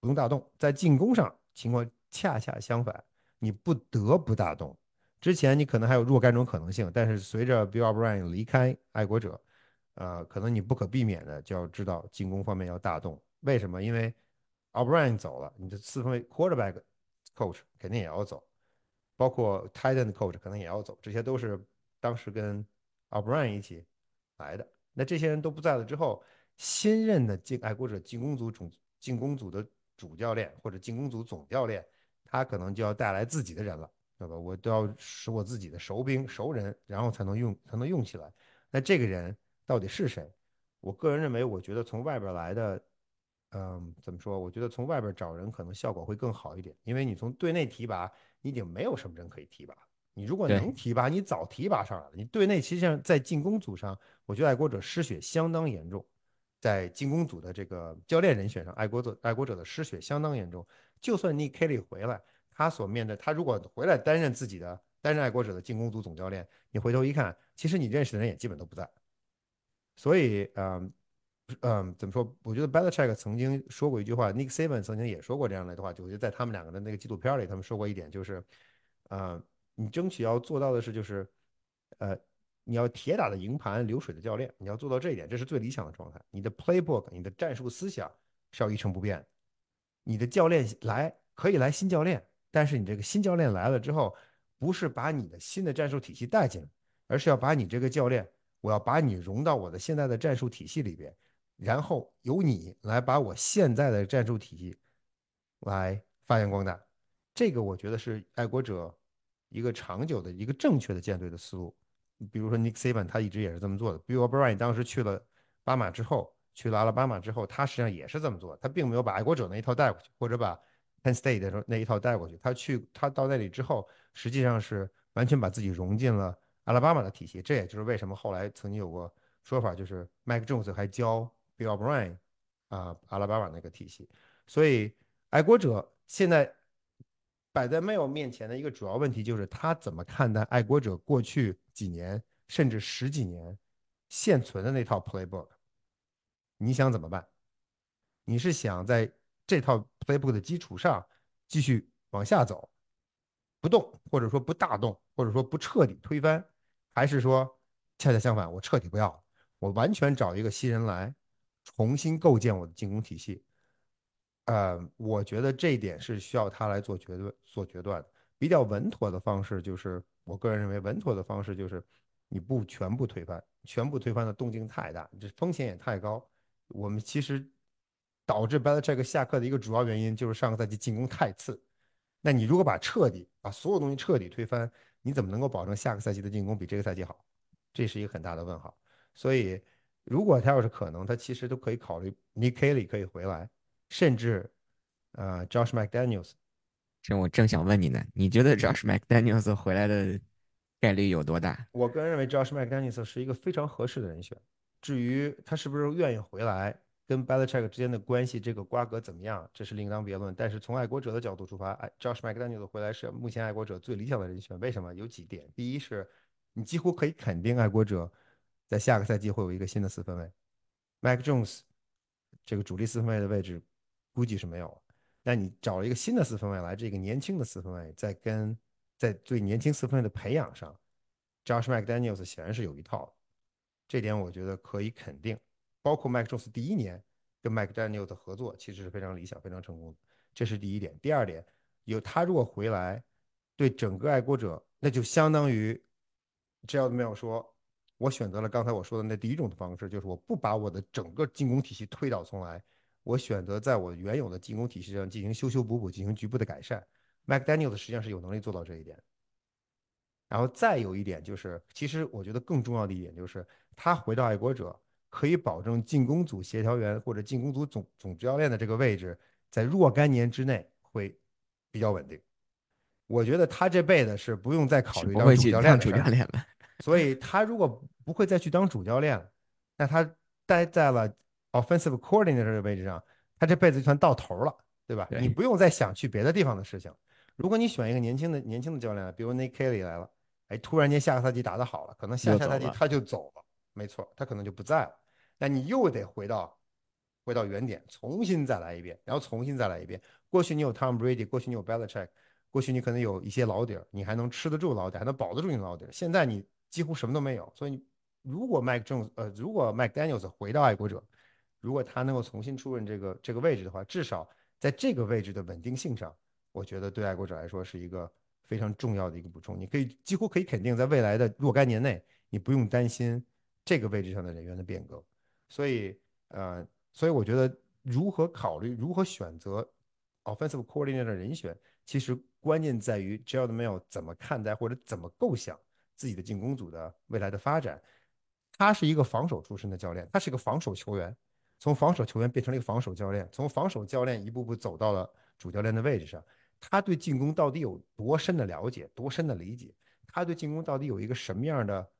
[SPEAKER 2] 不用大动。在进攻上情况恰恰相反，你不得不大动。之前你可能还有若干种可能性，但是随着 Bill O'Brien 离开爱国者，呃，可能你不可避免的就要知道进攻方面要大动。为什么？因为 O'Brien 走了，你的四分卫 Quarterback。coach 肯定也要走，包括 Titan coach 可能也要走，这些都是当时跟 O'Brien 一起来的。那这些人都不在了之后，新任的进爱国者进攻组总进攻组的主教练或者进攻组总教练，他可能就要带来自己的人了，对吧？我都要使我自己的熟兵熟人，然后才能用才能用起来。那这个人到底是谁？我个人认为，我觉得从外边来的。嗯，怎么说？我觉得从外边找人可能效果会更好一点，因为你从队内提拔，你已经没有什么人可以提拔。你如果能提拔，你早提拔上来了。你队内实际上在进攻组上，我觉得爱国者失血相当严重，在进攻组的这个教练人选上，爱国者爱国者的失血相当严重。就算 Nick Kelly 回来，他所面对，他如果回来担任自己的担任爱国者的进攻组总教练，你回头一看，其实你认识的人也基本都不在。所以，嗯。嗯，怎么说？我觉得 Belichick 曾经说过一句话，Nick Saban 曾经也说过这样的话，就我觉得在他们两个的那个纪录片里，他们说过一点，就是，啊，你争取要做到的是，就是，呃，你要铁打的营盘流水的教练，你要做到这一点，这是最理想的状态。你的 playbook，你的战术思想是要一成不变。你的教练来可以来新教练，但是你这个新教练来了之后，不是把你的新的战术体系带进来，而是要把你这个教练，我要把你融到我的现在的战术体系里边。然后由你来把我现在的战术体系来发扬光大，这个我觉得是爱国者一个长久的一个正确的舰队的思路。比如说 Nick Saban 他一直也是这么做的。Bill O'Brien 当时去了巴马之后，去了阿拉巴马之后，他实际上也是这么做，他并没有把爱国者那一套带过去，或者把 Penn State 的那一套带过去。他去他到那里之后，实际上是完全把自己融进了阿拉巴马的体系。这也就是为什么后来曾经有过说法，就是 Mike Jones 还教。Bill O'Brien 啊，阿拉巴马那个体系，所以爱国者现在摆在 Mail 面前的一个主要问题就是他怎么看待爱国者过去几年甚至十几年现存的那套 playbook，你想怎么办？你是想在这套 playbook 的基础上继续往下走，不动，或者说不大动，或者说不彻底推翻，还是说恰恰相反，我彻底不要，我完全找一个新人来重新构建我的进攻体系？呃，我觉得这一点是需要他来做决断、做决断。比较稳妥的方式就是，我个人认为稳妥的方式就是，你不全部推翻，全部推翻的动静太大，这风险也太高。我们其实导致 Belichick 下课的一个主要原因就是上个赛季进攻太次。那你如果把彻底把所有东西彻底推翻，你怎么能够保证下个赛季的进攻比这个赛季好？这是一个很大的问号。所以，如果他要是可能，他其实都可以考虑 Nick Kelly 可以回来，甚至呃 Josh McDaniels。
[SPEAKER 1] 这我正想问你呢，你觉得 Josh McDaniels 回来的概率有多大？
[SPEAKER 2] 我个人认为 Josh McDaniels 是一个非常合适的人选。至于他是不是愿意回来，跟 Belichick 之间的关系这个瓜葛怎么样，这是另当别论。但是从爱国者的角度出发，哎，Josh McDaniels 回来是目前爱国者最理想的人选。为什么？有几点。第一是，你几乎可以肯定爱国者在下个赛季会有一个新的四分卫，Mac Jones 这个主力四分卫的位置估计是没有了。那你找了一个新的四分卫来，这个年轻的四分卫在跟在对年轻四分卫的培养上，Josh McDaniels 显然是有一套，这点我觉得可以肯定。包括 Mac Jones 第一年跟 McDaniels 的合作其实是非常理想、非常成功的，这是第一点。第二点，有他如果回来，对整个爱国者，那就相当于 j a 没有说，我选择了刚才我说的那第一种的方式，就是我不把我的整个进攻体系推倒重来。我选择在我原有的进攻体系上进行修修补补，进行局部的改善。McDaniel 实际上是有能力做到这一点。然后再有一点就是，其实我觉得更重要的一点就是，他回到爱国者可以保证进攻组协调员或者进攻组总总教练的这个位置，在若干年之内会比较稳定。我觉得他这辈子是不用再考虑当主教练
[SPEAKER 1] 主教练了。
[SPEAKER 2] 所以他如果不会再去当主教练，那他待在了。Offensive coordinator 这个位置上，他这辈子就算到头了，对吧？你不用再想去别的地方的事情。如果你选一个年轻的年轻的教练，比如 Nick Kelly 来了，哎，突然间下个赛季打得好了，可能下下赛季他就走了，没错，他可能就不在了。那你又得回到回到原点，重新再来一遍，然后重新再来一遍。过去你有 Tom Brady，过去你有 Belichick，过去你可能有一些老底儿，你还能吃得住老底，还能保得住你老底儿。现在你几乎什么都没有，所以如果 Mike Jones，呃，如果 Mike Daniels 回到爱国者。如果他能够重新出任这个这个位置的话，至少在这个位置的稳定性上，我觉得对爱国者来说是一个非常重要的一个补充。你可以几乎可以肯定，在未来的若干年内，你不用担心这个位置上的人员的变革。所以，呃，所以我觉得如何考虑、如何选择 offensive coordinator 的人选，其实关键在于 j e r a l d Mail 怎么看待或者怎么构想自己的进攻组的未来的发展。他是一个防守出身的教练，他是一个防守球员。从防守球员变成了一个防守教练，从防守教练一步步走到了主教练的位置上。他对进攻到底有多深的了解，多深的理解？他对进攻到底有一个什么样的，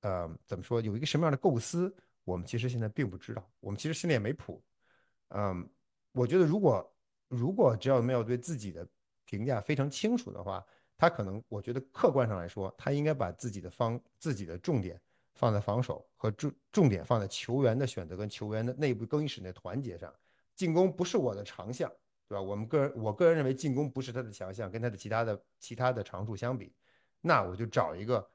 [SPEAKER 2] 呃，怎么说？有一个什么样的构思？我们其实现在并不知道，我们其实心里也没谱。嗯，我觉得如果如果只要没有对自己的评价非常清楚的话，他可能，我觉得客观上来说，他应该把自己的方自己的重点。放在防守和重重点放在球员的选择跟球员的内部更衣室那团结上，进攻不是我的长项，对吧？我们个人我个人认为进攻不是他的强项，跟他的其他的其他的长处相比，那我就找一个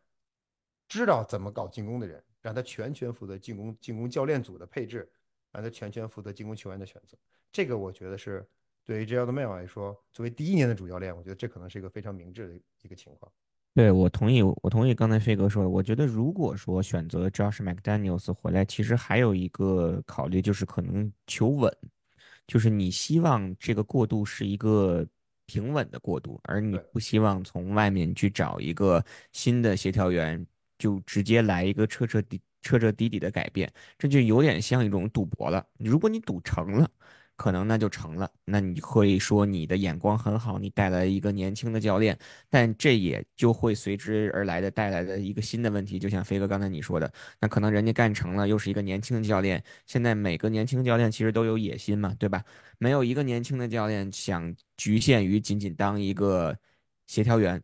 [SPEAKER 2] 知道怎么搞进攻的人，让他全权负责进攻进攻教练组的配置，让他全权负责进攻球员的选择。这个我觉得是对于 j a d Mail 来说，作为第一年的主教练，我觉得这可能是一个非常明智的一个情况。
[SPEAKER 1] 对，我同意，我同意刚才飞哥说的。我觉得，如果说选择 Josh McDaniels 回来，其实还有一个考虑，就是可能求稳，就是你希望这个过渡是一个平稳的过渡，而你不希望从外面去找一个新的协调员，就直接来一个彻彻底彻彻底底的改变，这就有点像一种赌博了。如果你赌成了。可能那就成了，那你会说你的眼光很好，你带来一个年轻的教练，但这也就会随之而来的带来的一个新的问题，就像飞哥刚才你说的，那可能人家干成了，又是一个年轻的教练。现在每个年轻教练其实都有野心嘛，对吧？没有一个年轻的教练想局限于仅仅当一个协调员，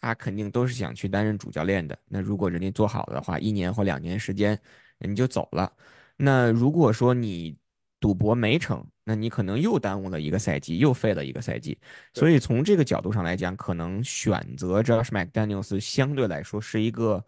[SPEAKER 1] 他肯定都是想去担任主教练的。那如果人家做好的话，一年或两年时间，你就走了。那如果说你赌博没成，那你可能又耽误了一个赛季，又废了一个赛季。所，以从这个角度上来讲，可能选择 Josh McDaniels 相对来说是一个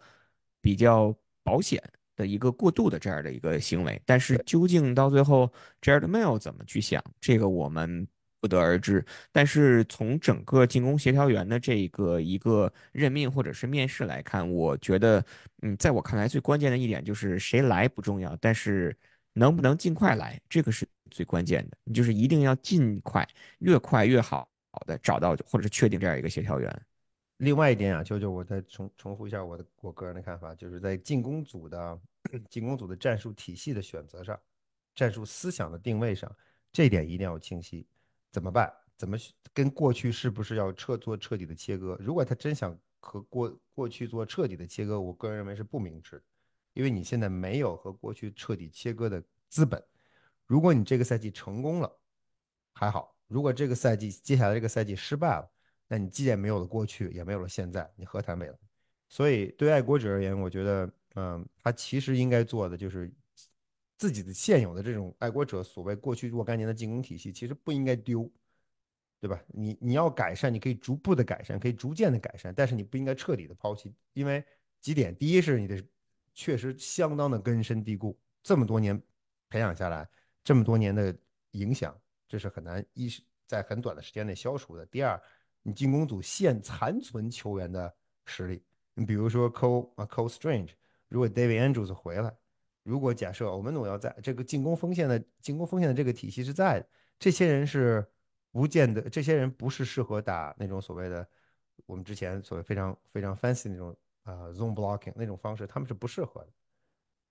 [SPEAKER 1] 比较保险的一个过渡的这样的一个行为。但是究竟到最后 Jared Mail 怎么去想，这个我们不得而知。但是从整个进攻协调员的这个一个任命或者是面试来看，我觉得，嗯，在我看来最关键的一点就是谁来不重要，但是能不能尽快来，这个是最关键的。你就是一定要尽快，越快越好好的找到或者是确定这样一个协调员。
[SPEAKER 2] 另外一点啊，就就我再重重复一下我的我个人的看法，就是在进攻组的进攻组的战术体系的选择上，战术思想的定位上，这点一定要清晰。怎么办？怎么跟过去是不是要彻做彻底的切割？如果他真想和过过去做彻底的切割，我个人认为是不明智的，因为你现在没有和过去彻底切割的资本。如果你这个赛季成功了，还好；如果这个赛季接下来这个赛季失败了，那你既然没有了过去，也没有了现在，你何谈未来？所以对爱国者而言，我觉得，嗯，他其实应该做的就是自己的现有的这种爱国者所谓过去若干年的进攻体系，其实不应该丢，对吧？你你要改善，你可以逐步的改善，可以逐渐的改善，但是你不应该彻底的抛弃，因为几点：第一是你的确实相当的根深蒂固，这么多年培养下来，这么多年的影响，这是很难一在很短的时间内消除的。第二，你进攻组现残存球员的实力，你比如说 Cole 啊 Cole Strange，如果 David Andrews 回来，如果假设欧文总要在这个进攻锋线的进攻锋线的这个体系是在的，这些人是不见得，这些人不是适合打那种所谓的我们之前所谓非常非常 fancy 那种啊、呃 zone blocking 那种方式，他们是不适合的。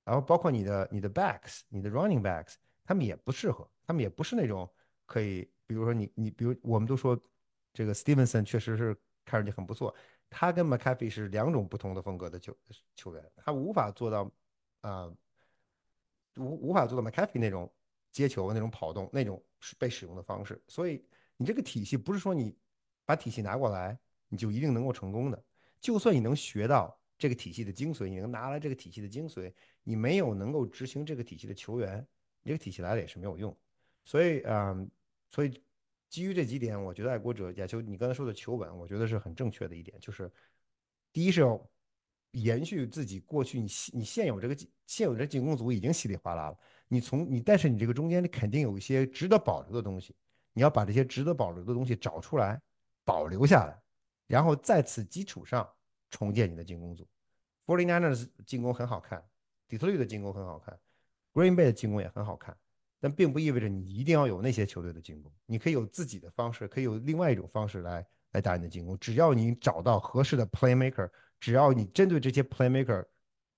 [SPEAKER 2] 然后包括你的你的 backs，你的 running backs，他们也不适合，他们也不是那种可以，比如说你你比如我们都说这个 Stevenson 确实是看上去很不错，他跟 McCaffey 是两种不同的风格的球球员，他无法做到啊、呃无无法做到 McCaffey 那种接球、那种跑动、那种被使用的方式。所以你这个体系不是说你把体系拿过来，你就一定能够成功的。就算你能学到这个体系的精髓，你能拿来这个体系的精髓，你没有能够执行这个体系的球员，你这个体系来了也是没有用。所以，嗯，所以基于这几点，我觉得爱国者亚球你刚才说的求稳，我觉得是很正确的一点，就是第一是要延续自己过去你你现有这个现有的进攻组已经稀里哗啦了，你从你但是你这个中间肯定有一些值得保留的东西，你要把这些值得保留的东西找出来，保留下来，然后在此基础上重建你的进攻组。49ers 进攻很好看，底特律的进攻很好看，Green Bay 的进攻也很好看，但并不意味着你一定要有那些球队的进攻，你可以有自己的方式，可以有另外一种方式来来打你的进攻，只要你找到合适的 playmaker。只要你针对这些 playmaker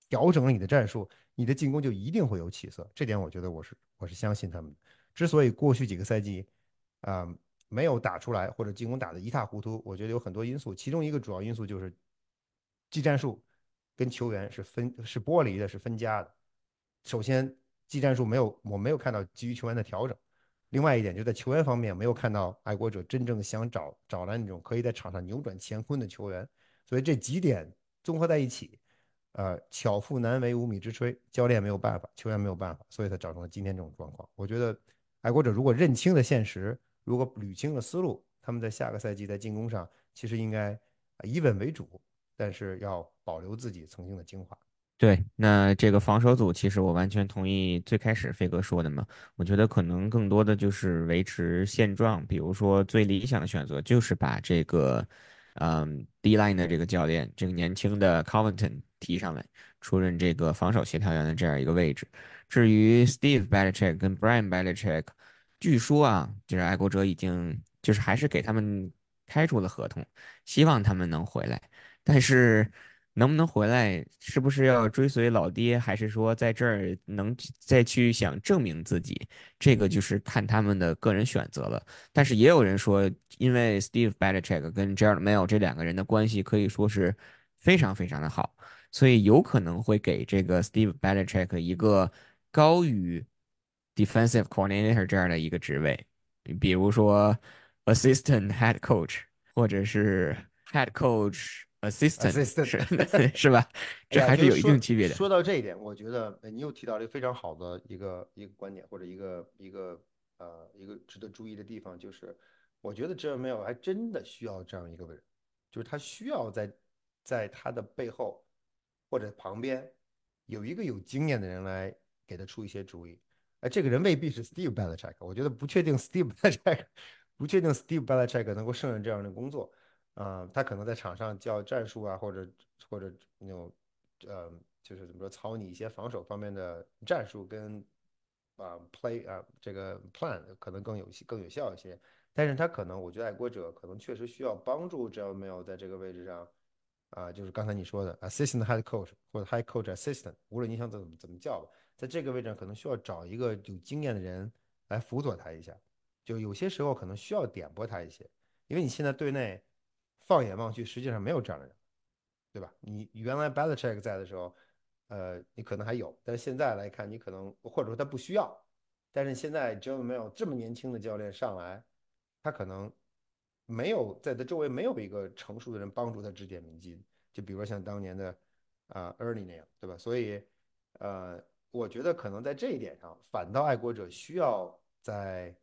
[SPEAKER 2] 调整了你的战术，你的进攻就一定会有起色。这点我觉得我是我是相信他们的。之所以过去几个赛季啊、没有打出来或者进攻打得一塌糊涂，我觉得有很多因素，其中一个主要因素就是技战术跟球员是分是剥离的，是分家的。首先，技战术没有我没有看到基于球员的调整。另外一点，就在球员方面没有看到爱国者真正想找找来那种可以在场上扭转乾坤的球员。所以这几点综合在一起，呃，巧妇难为无米之炊，教练没有办法，球员没有办法，所以才造成了今天这种状况。我觉得爱国者如果认清了现实，如果捋清了思路，他们在下个赛季在进攻上其实应该以稳为主，但是要保留自己曾经的精华。
[SPEAKER 1] 对，那这个防守组其实我完全同意最开始飞哥说的嘛，我觉得可能更多的就是维持现状，比如说最理想的选择就是把这个，嗯，D line 的这个教练，这个年轻的 Covington 提上来，出任这个防守协调员的这样一个位置。至于 Steve Belichick 跟 Brian Belichick，据说啊，就是爱国者已经就是还是给他们开出了合同，希望他们能回来，但是。能不能回来？是不是要追随老爹，还是说在这儿能再去想证明自己？这个就是看他们的个人选择了。但是也有人说，因为 Steve Belichick 跟 Jared Mayo 这两个人的关系可以说是非常非常的好，所以有可能会给这个 Steve Belichick 一个高于 Defensive Coordinator 这样的一个职位，比如说 Assistant Head Coach，或者是 head coach assistant 是
[SPEAKER 2] assistant。
[SPEAKER 1] 是 吧？这还是有一定区别的。
[SPEAKER 2] 说到这一点，我觉得呃你又提到了一个非常好的一个一个观点，或者一个一个呃一个值得注意的地方，就是我觉得 e r m a l 还真的需要这样一个人，就是他需要在在他的背后或者旁边有一个有经验的人来给他出一些主意。哎，这个人未必是 Steve Belichick，我觉得不确定 Steve Belichick 不确定 Steve Belichick 能够胜任这样的工作。啊、他可能在场上教战术啊，或者或者那种呃，就是怎么说，操你一些防守方面的战术跟啊、play 啊、这个 plan 可能更有更有效一些。但是他可能，我觉得爱国者可能确实需要帮助 j a m a 在这个位置上啊、就是刚才你说的 assistant head coach 或者 head coach assistant，无论你想怎么怎么叫吧，在这个位置上可能需要找一个有经验的人来辅佐他一下，就有些时候可能需要点拨他一些。因为你现在队内放眼望去，实际上没有这样的人，对吧？你原来 Belichick 在的时候，呃，你可能还有，但是现在来看，你可能或者说他不需要。但是现在 j o 没有这么年轻的教练上来，他可能没有在他周围没有一个成熟的人帮助他指点迷津，就比如说像当年的啊、呃 Ernie 那样，对吧？所以呃，我觉得可能在这一点上，反倒爱国者需要在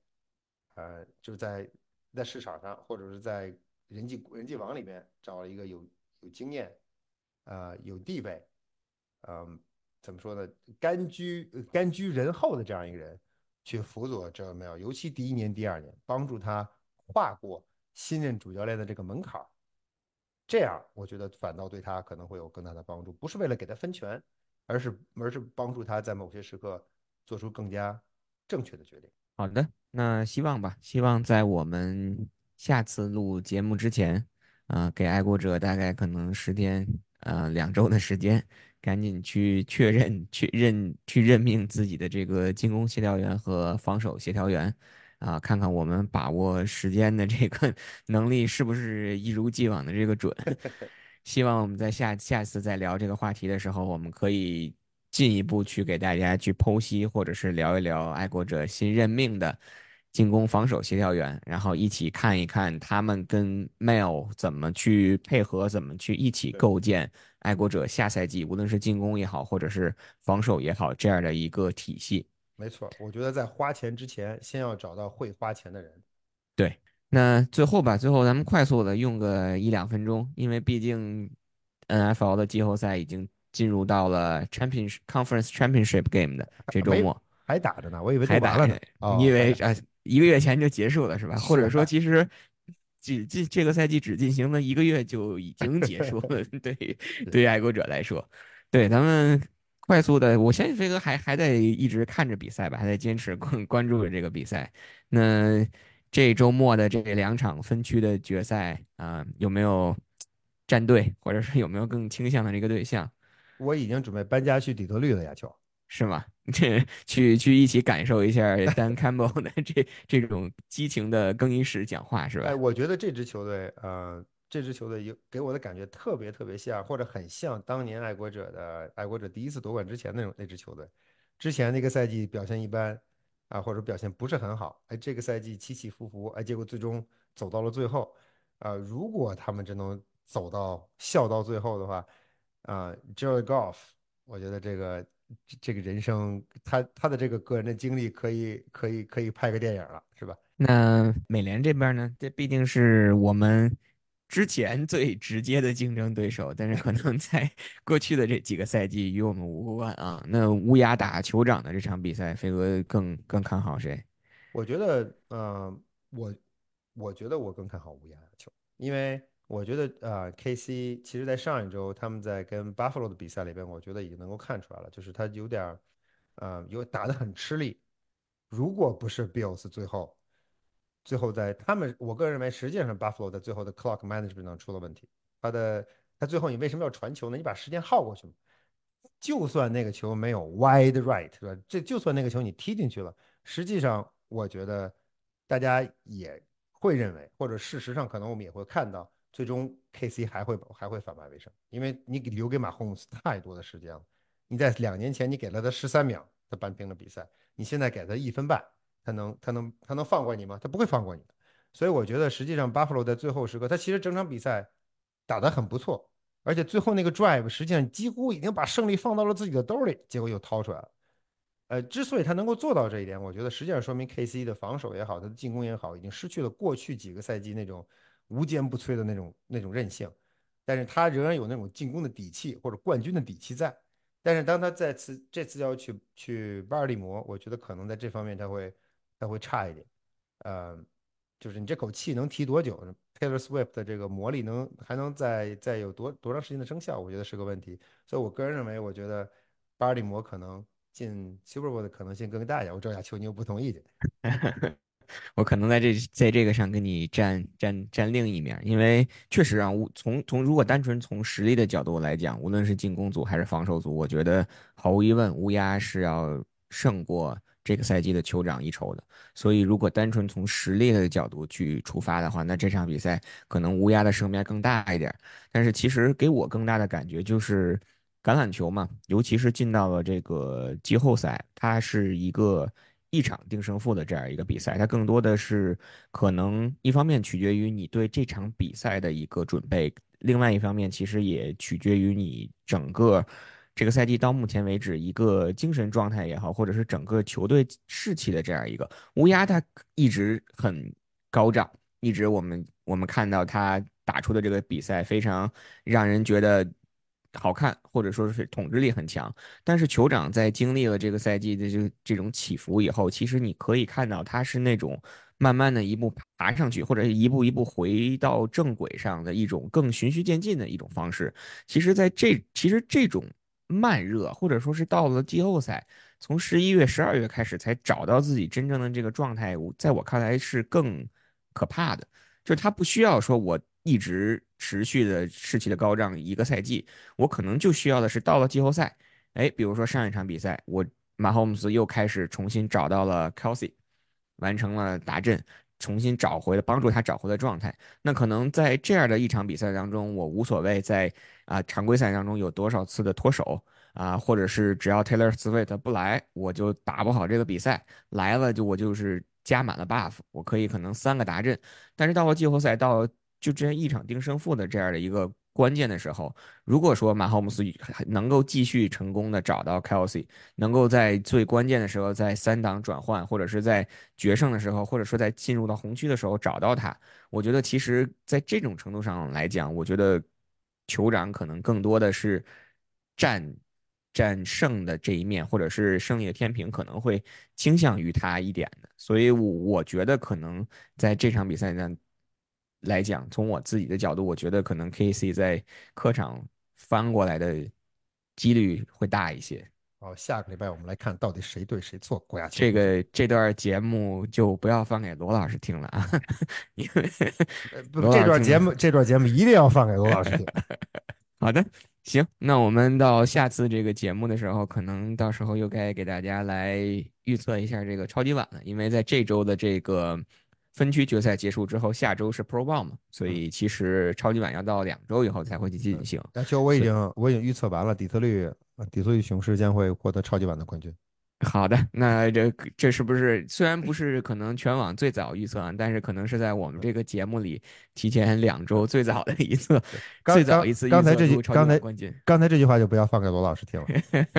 [SPEAKER 2] 呃，就是在在市场上或者是在人际人际网里面找一个有有经验、呃有地位、嗯、怎么说呢，甘居甘居人后的这样一个人去辅佐这个没有，尤其第一年、第二年，帮助他跨过新任主教练的这个门槛儿。这样，我觉得反倒对他可能会有更大的帮助，不是为了给他分权，而是而是帮助他在某些时刻做出更加正确的决定。
[SPEAKER 1] 好的，那希望吧，希望在我们下次录节目之前，啊、给爱国者大概可能十天，呃，两周的时间，赶紧去确认、去认、去任命自己的这个进攻协调员和防守协调员，啊、看看我们把握时间的这个 能力是不是一如既往的这个准。希望我们在下下次再聊这个话题的时候，我们可以进一步去给大家去剖析，或者是聊一聊爱国者新任命的进攻防守协调员，然后一起看一看他们跟 Mail 怎么去配合，怎么去一起构建爱国者下赛季无论是进攻也好，或者是防守也好这样的一个体系。
[SPEAKER 2] 没错，我觉得在花钱之前，先要找到会花钱的人。
[SPEAKER 1] 对，那最后吧，最后咱们快速的用个一两分钟，因为毕竟 NFL 的季后赛已经进入到了 Championship Conference Championship Game 的这周末，
[SPEAKER 2] 还打着呢，我以为
[SPEAKER 1] 还打
[SPEAKER 2] 完了呢。哦，
[SPEAKER 1] 你以为
[SPEAKER 2] 还
[SPEAKER 1] 啊一个月前就结束了是吧？或者说其实只进这个赛季只进行了一个月就已经结束了，对对于爱国者来说，对咱们快速的，我相信飞哥还还在一直看着比赛吧，还在坚持关关注着这个比赛。那这周末的这两场分区的决赛啊、有没有战队，或者是有没有更倾向的这个对象？
[SPEAKER 2] 我已经准备搬家去底特律了呀，球。
[SPEAKER 1] 是吗？这去去一起感受一下 Dan Campbell 的这这种激情的更衣室讲话，是吧
[SPEAKER 2] 哎，
[SPEAKER 1] 吧？
[SPEAKER 2] 我觉得这支球队，呃，这支球队有给我的感觉特别特别像，或者很像当年爱国者的爱国者第一次夺冠之前那种那支球队。之前那个赛季表现一般啊，或者表现不是很好，哎，这个赛季起起伏伏，哎，结果最终走到了最后。啊，如果他们真能走到笑到最后的话，啊，Jared Goff，我觉得这个这个人生，他他的这个个人的经历可以可以可以拍个电影了，是吧？
[SPEAKER 1] 那美联这边呢？这毕竟是我们之前最直接的竞争对手，但是可能在 过去的这几个赛季与我们无关啊。那乌鸦打酋长的这场比赛，飞哥更更看好谁？
[SPEAKER 2] 我觉得，呃，我我觉得我更看好乌鸦球，因为我觉得，呃，KC 其实在上一周他们在跟 Buffalo 的比赛里边，我觉得已经能够看出来了，就是他有点儿，呃，有打得很吃力。如果不是 Bills 最后最后在他们，我个人认为，实际上 Buffalo 在最后的 clock management 上出了问题。他的他最后你为什么要传球呢？你把时间耗过去嘛。就算那个球没有 wide right，对吧？这就算那个球你踢进去了，实际上我觉得大家也会认为，或者事实上可能我们也会看到，最终 KC 还会还会反败为胜，因为你留给马洪斯 太多的时间了。你在两年前你给了他十三秒，他扳平了比赛，你现在给他一分半，他能他能他能放过你吗？他不会放过你的。所以我觉得实际上 Buffalo 在最后时刻，他其实整场比赛打得很不错，而且最后那个 drive 实际上几乎已经把胜利放到了自己的兜里，结果又掏出来了。呃，之所以他能够做到这一点，我觉得实际上说明 KC 的防守也好，他的进攻也好，已经失去了过去几个赛季那种无坚不摧的那种那种韧性，但是他仍然有那种进攻的底气或者冠军的底气在。但是当他再次这次要去去巴尔的摩，我觉得可能在这方面他会他会差一点。呃，就是你这口气能提多久？Taylor Swift 的这个魔力能还能再再有多多长时间的生效？我觉得是个问题。所以我个人认为，我觉得巴尔的摩可能进 Super Bowl 的可能性更大一点。我赵亚秋，你又不同意见
[SPEAKER 1] 我可能在这在这个上跟你站站站另一面，因为确实啊，从从如果单纯从实力的角度来讲，无论是进攻组还是防守组，我觉得毫无疑问，乌鸦是要胜过这个赛季的酋长一筹的。所以，如果单纯从实力的角度去出发的话，那这场比赛可能乌鸦的胜面更大一点。但是，其实给我更大的感觉就是橄榄球嘛，尤其是进到了这个季后赛，它是一个。一场定胜负的这样一个比赛，它更多的是可能一方面取决于你对这场比赛的一个准备，另外一方面其实也取决于你整个这个赛季到目前为止一个精神状态也好，或者是整个球队士气的这样一个。乌鸦它一直很高涨，一直我们我们看到他打出的这个比赛非常让人觉得。好看，或者说是统治力很强，但是酋长在经历了这个赛季的这这种起伏以后，其实你可以看到他是那种慢慢的一步爬上去，或者一步一步回到正轨上的一种更循序渐进的一种方式。其实，在这其实这种慢热，或者说是到了季后赛，从十一月、十二月开始才找到自己真正的这个状态，在我看来是更可怕的，就是他不需要说我。一直持续的士气的高涨一个赛季，我可能就需要的是到了季后赛，哎，比如说上一场比赛，我马霍姆斯又开始重新找到了 Kelsey，完成了达阵，重新找回了帮助他找回了状态。那可能在这样的一场比赛当中，我无所谓在啊常规赛当中有多少次的脱手啊，或者是只要 Taylor Swift 不来，我就打不好这个比赛，来了就我就是加满了 buff，我可以可能三个达阵，但是到了季后赛到。就这样一场定胜负的这样的一个关键的时候，如果说马霍姆斯能够继续成功的找到 Kelsey，能够在最关键的时候，在三档转换或者是在决胜的时候，或者说在进入到红区的时候找到他，我觉得其实在这种程度上来讲，我觉得酋长可能更多的是战战胜的这一面，或者是胜利的天平可能会倾向于他一点的，所以我我觉得可能在这场比赛上。来讲，从我自己的角度，我觉得可能 KC 在客场翻过来的几率会大一些。
[SPEAKER 2] 好，下个礼拜我们来看到底谁对谁错。国家
[SPEAKER 1] 这个这段节目就不要放给罗老师听了啊，因为
[SPEAKER 2] 这段节目这段节目一定要放给罗老师听。
[SPEAKER 1] 好的，行，那我们到下次这个节目的时候，可能到时候又该给大家来预测一下这个超级碗了，因为在这周的这个。分区决赛结束之后，下周是 Pro Bowl 嘛，所以其实超级碗要到两周以后才会去进行。
[SPEAKER 2] 那就我已经我已经预测完了，底特律底特律雄狮将会获得超级碗的冠军。
[SPEAKER 1] 好的，那这这是不是虽然不是可能全网最早预测啊，但是可能是在我们这个节目里提前两周最早的一次，最早一次
[SPEAKER 2] 刚才这句刚才
[SPEAKER 1] 冠军，
[SPEAKER 2] 刚才这句话就不要放给罗老师听了。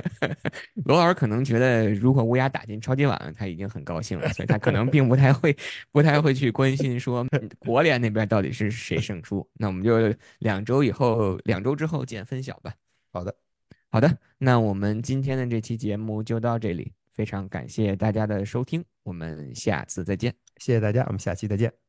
[SPEAKER 1] 罗老师可能觉得，如果乌鸦打进超级碗，他已经很高兴了，所以他可能并不太会不太会去关心说 国联那边到底是谁胜出。那我们就两周以后，两周之后见分晓吧。
[SPEAKER 2] 好的。
[SPEAKER 1] 好的，那我们今天的这期节目就到这里，非常感谢大家的收听，我们下次再见，
[SPEAKER 2] 谢谢大家，我们下期再见。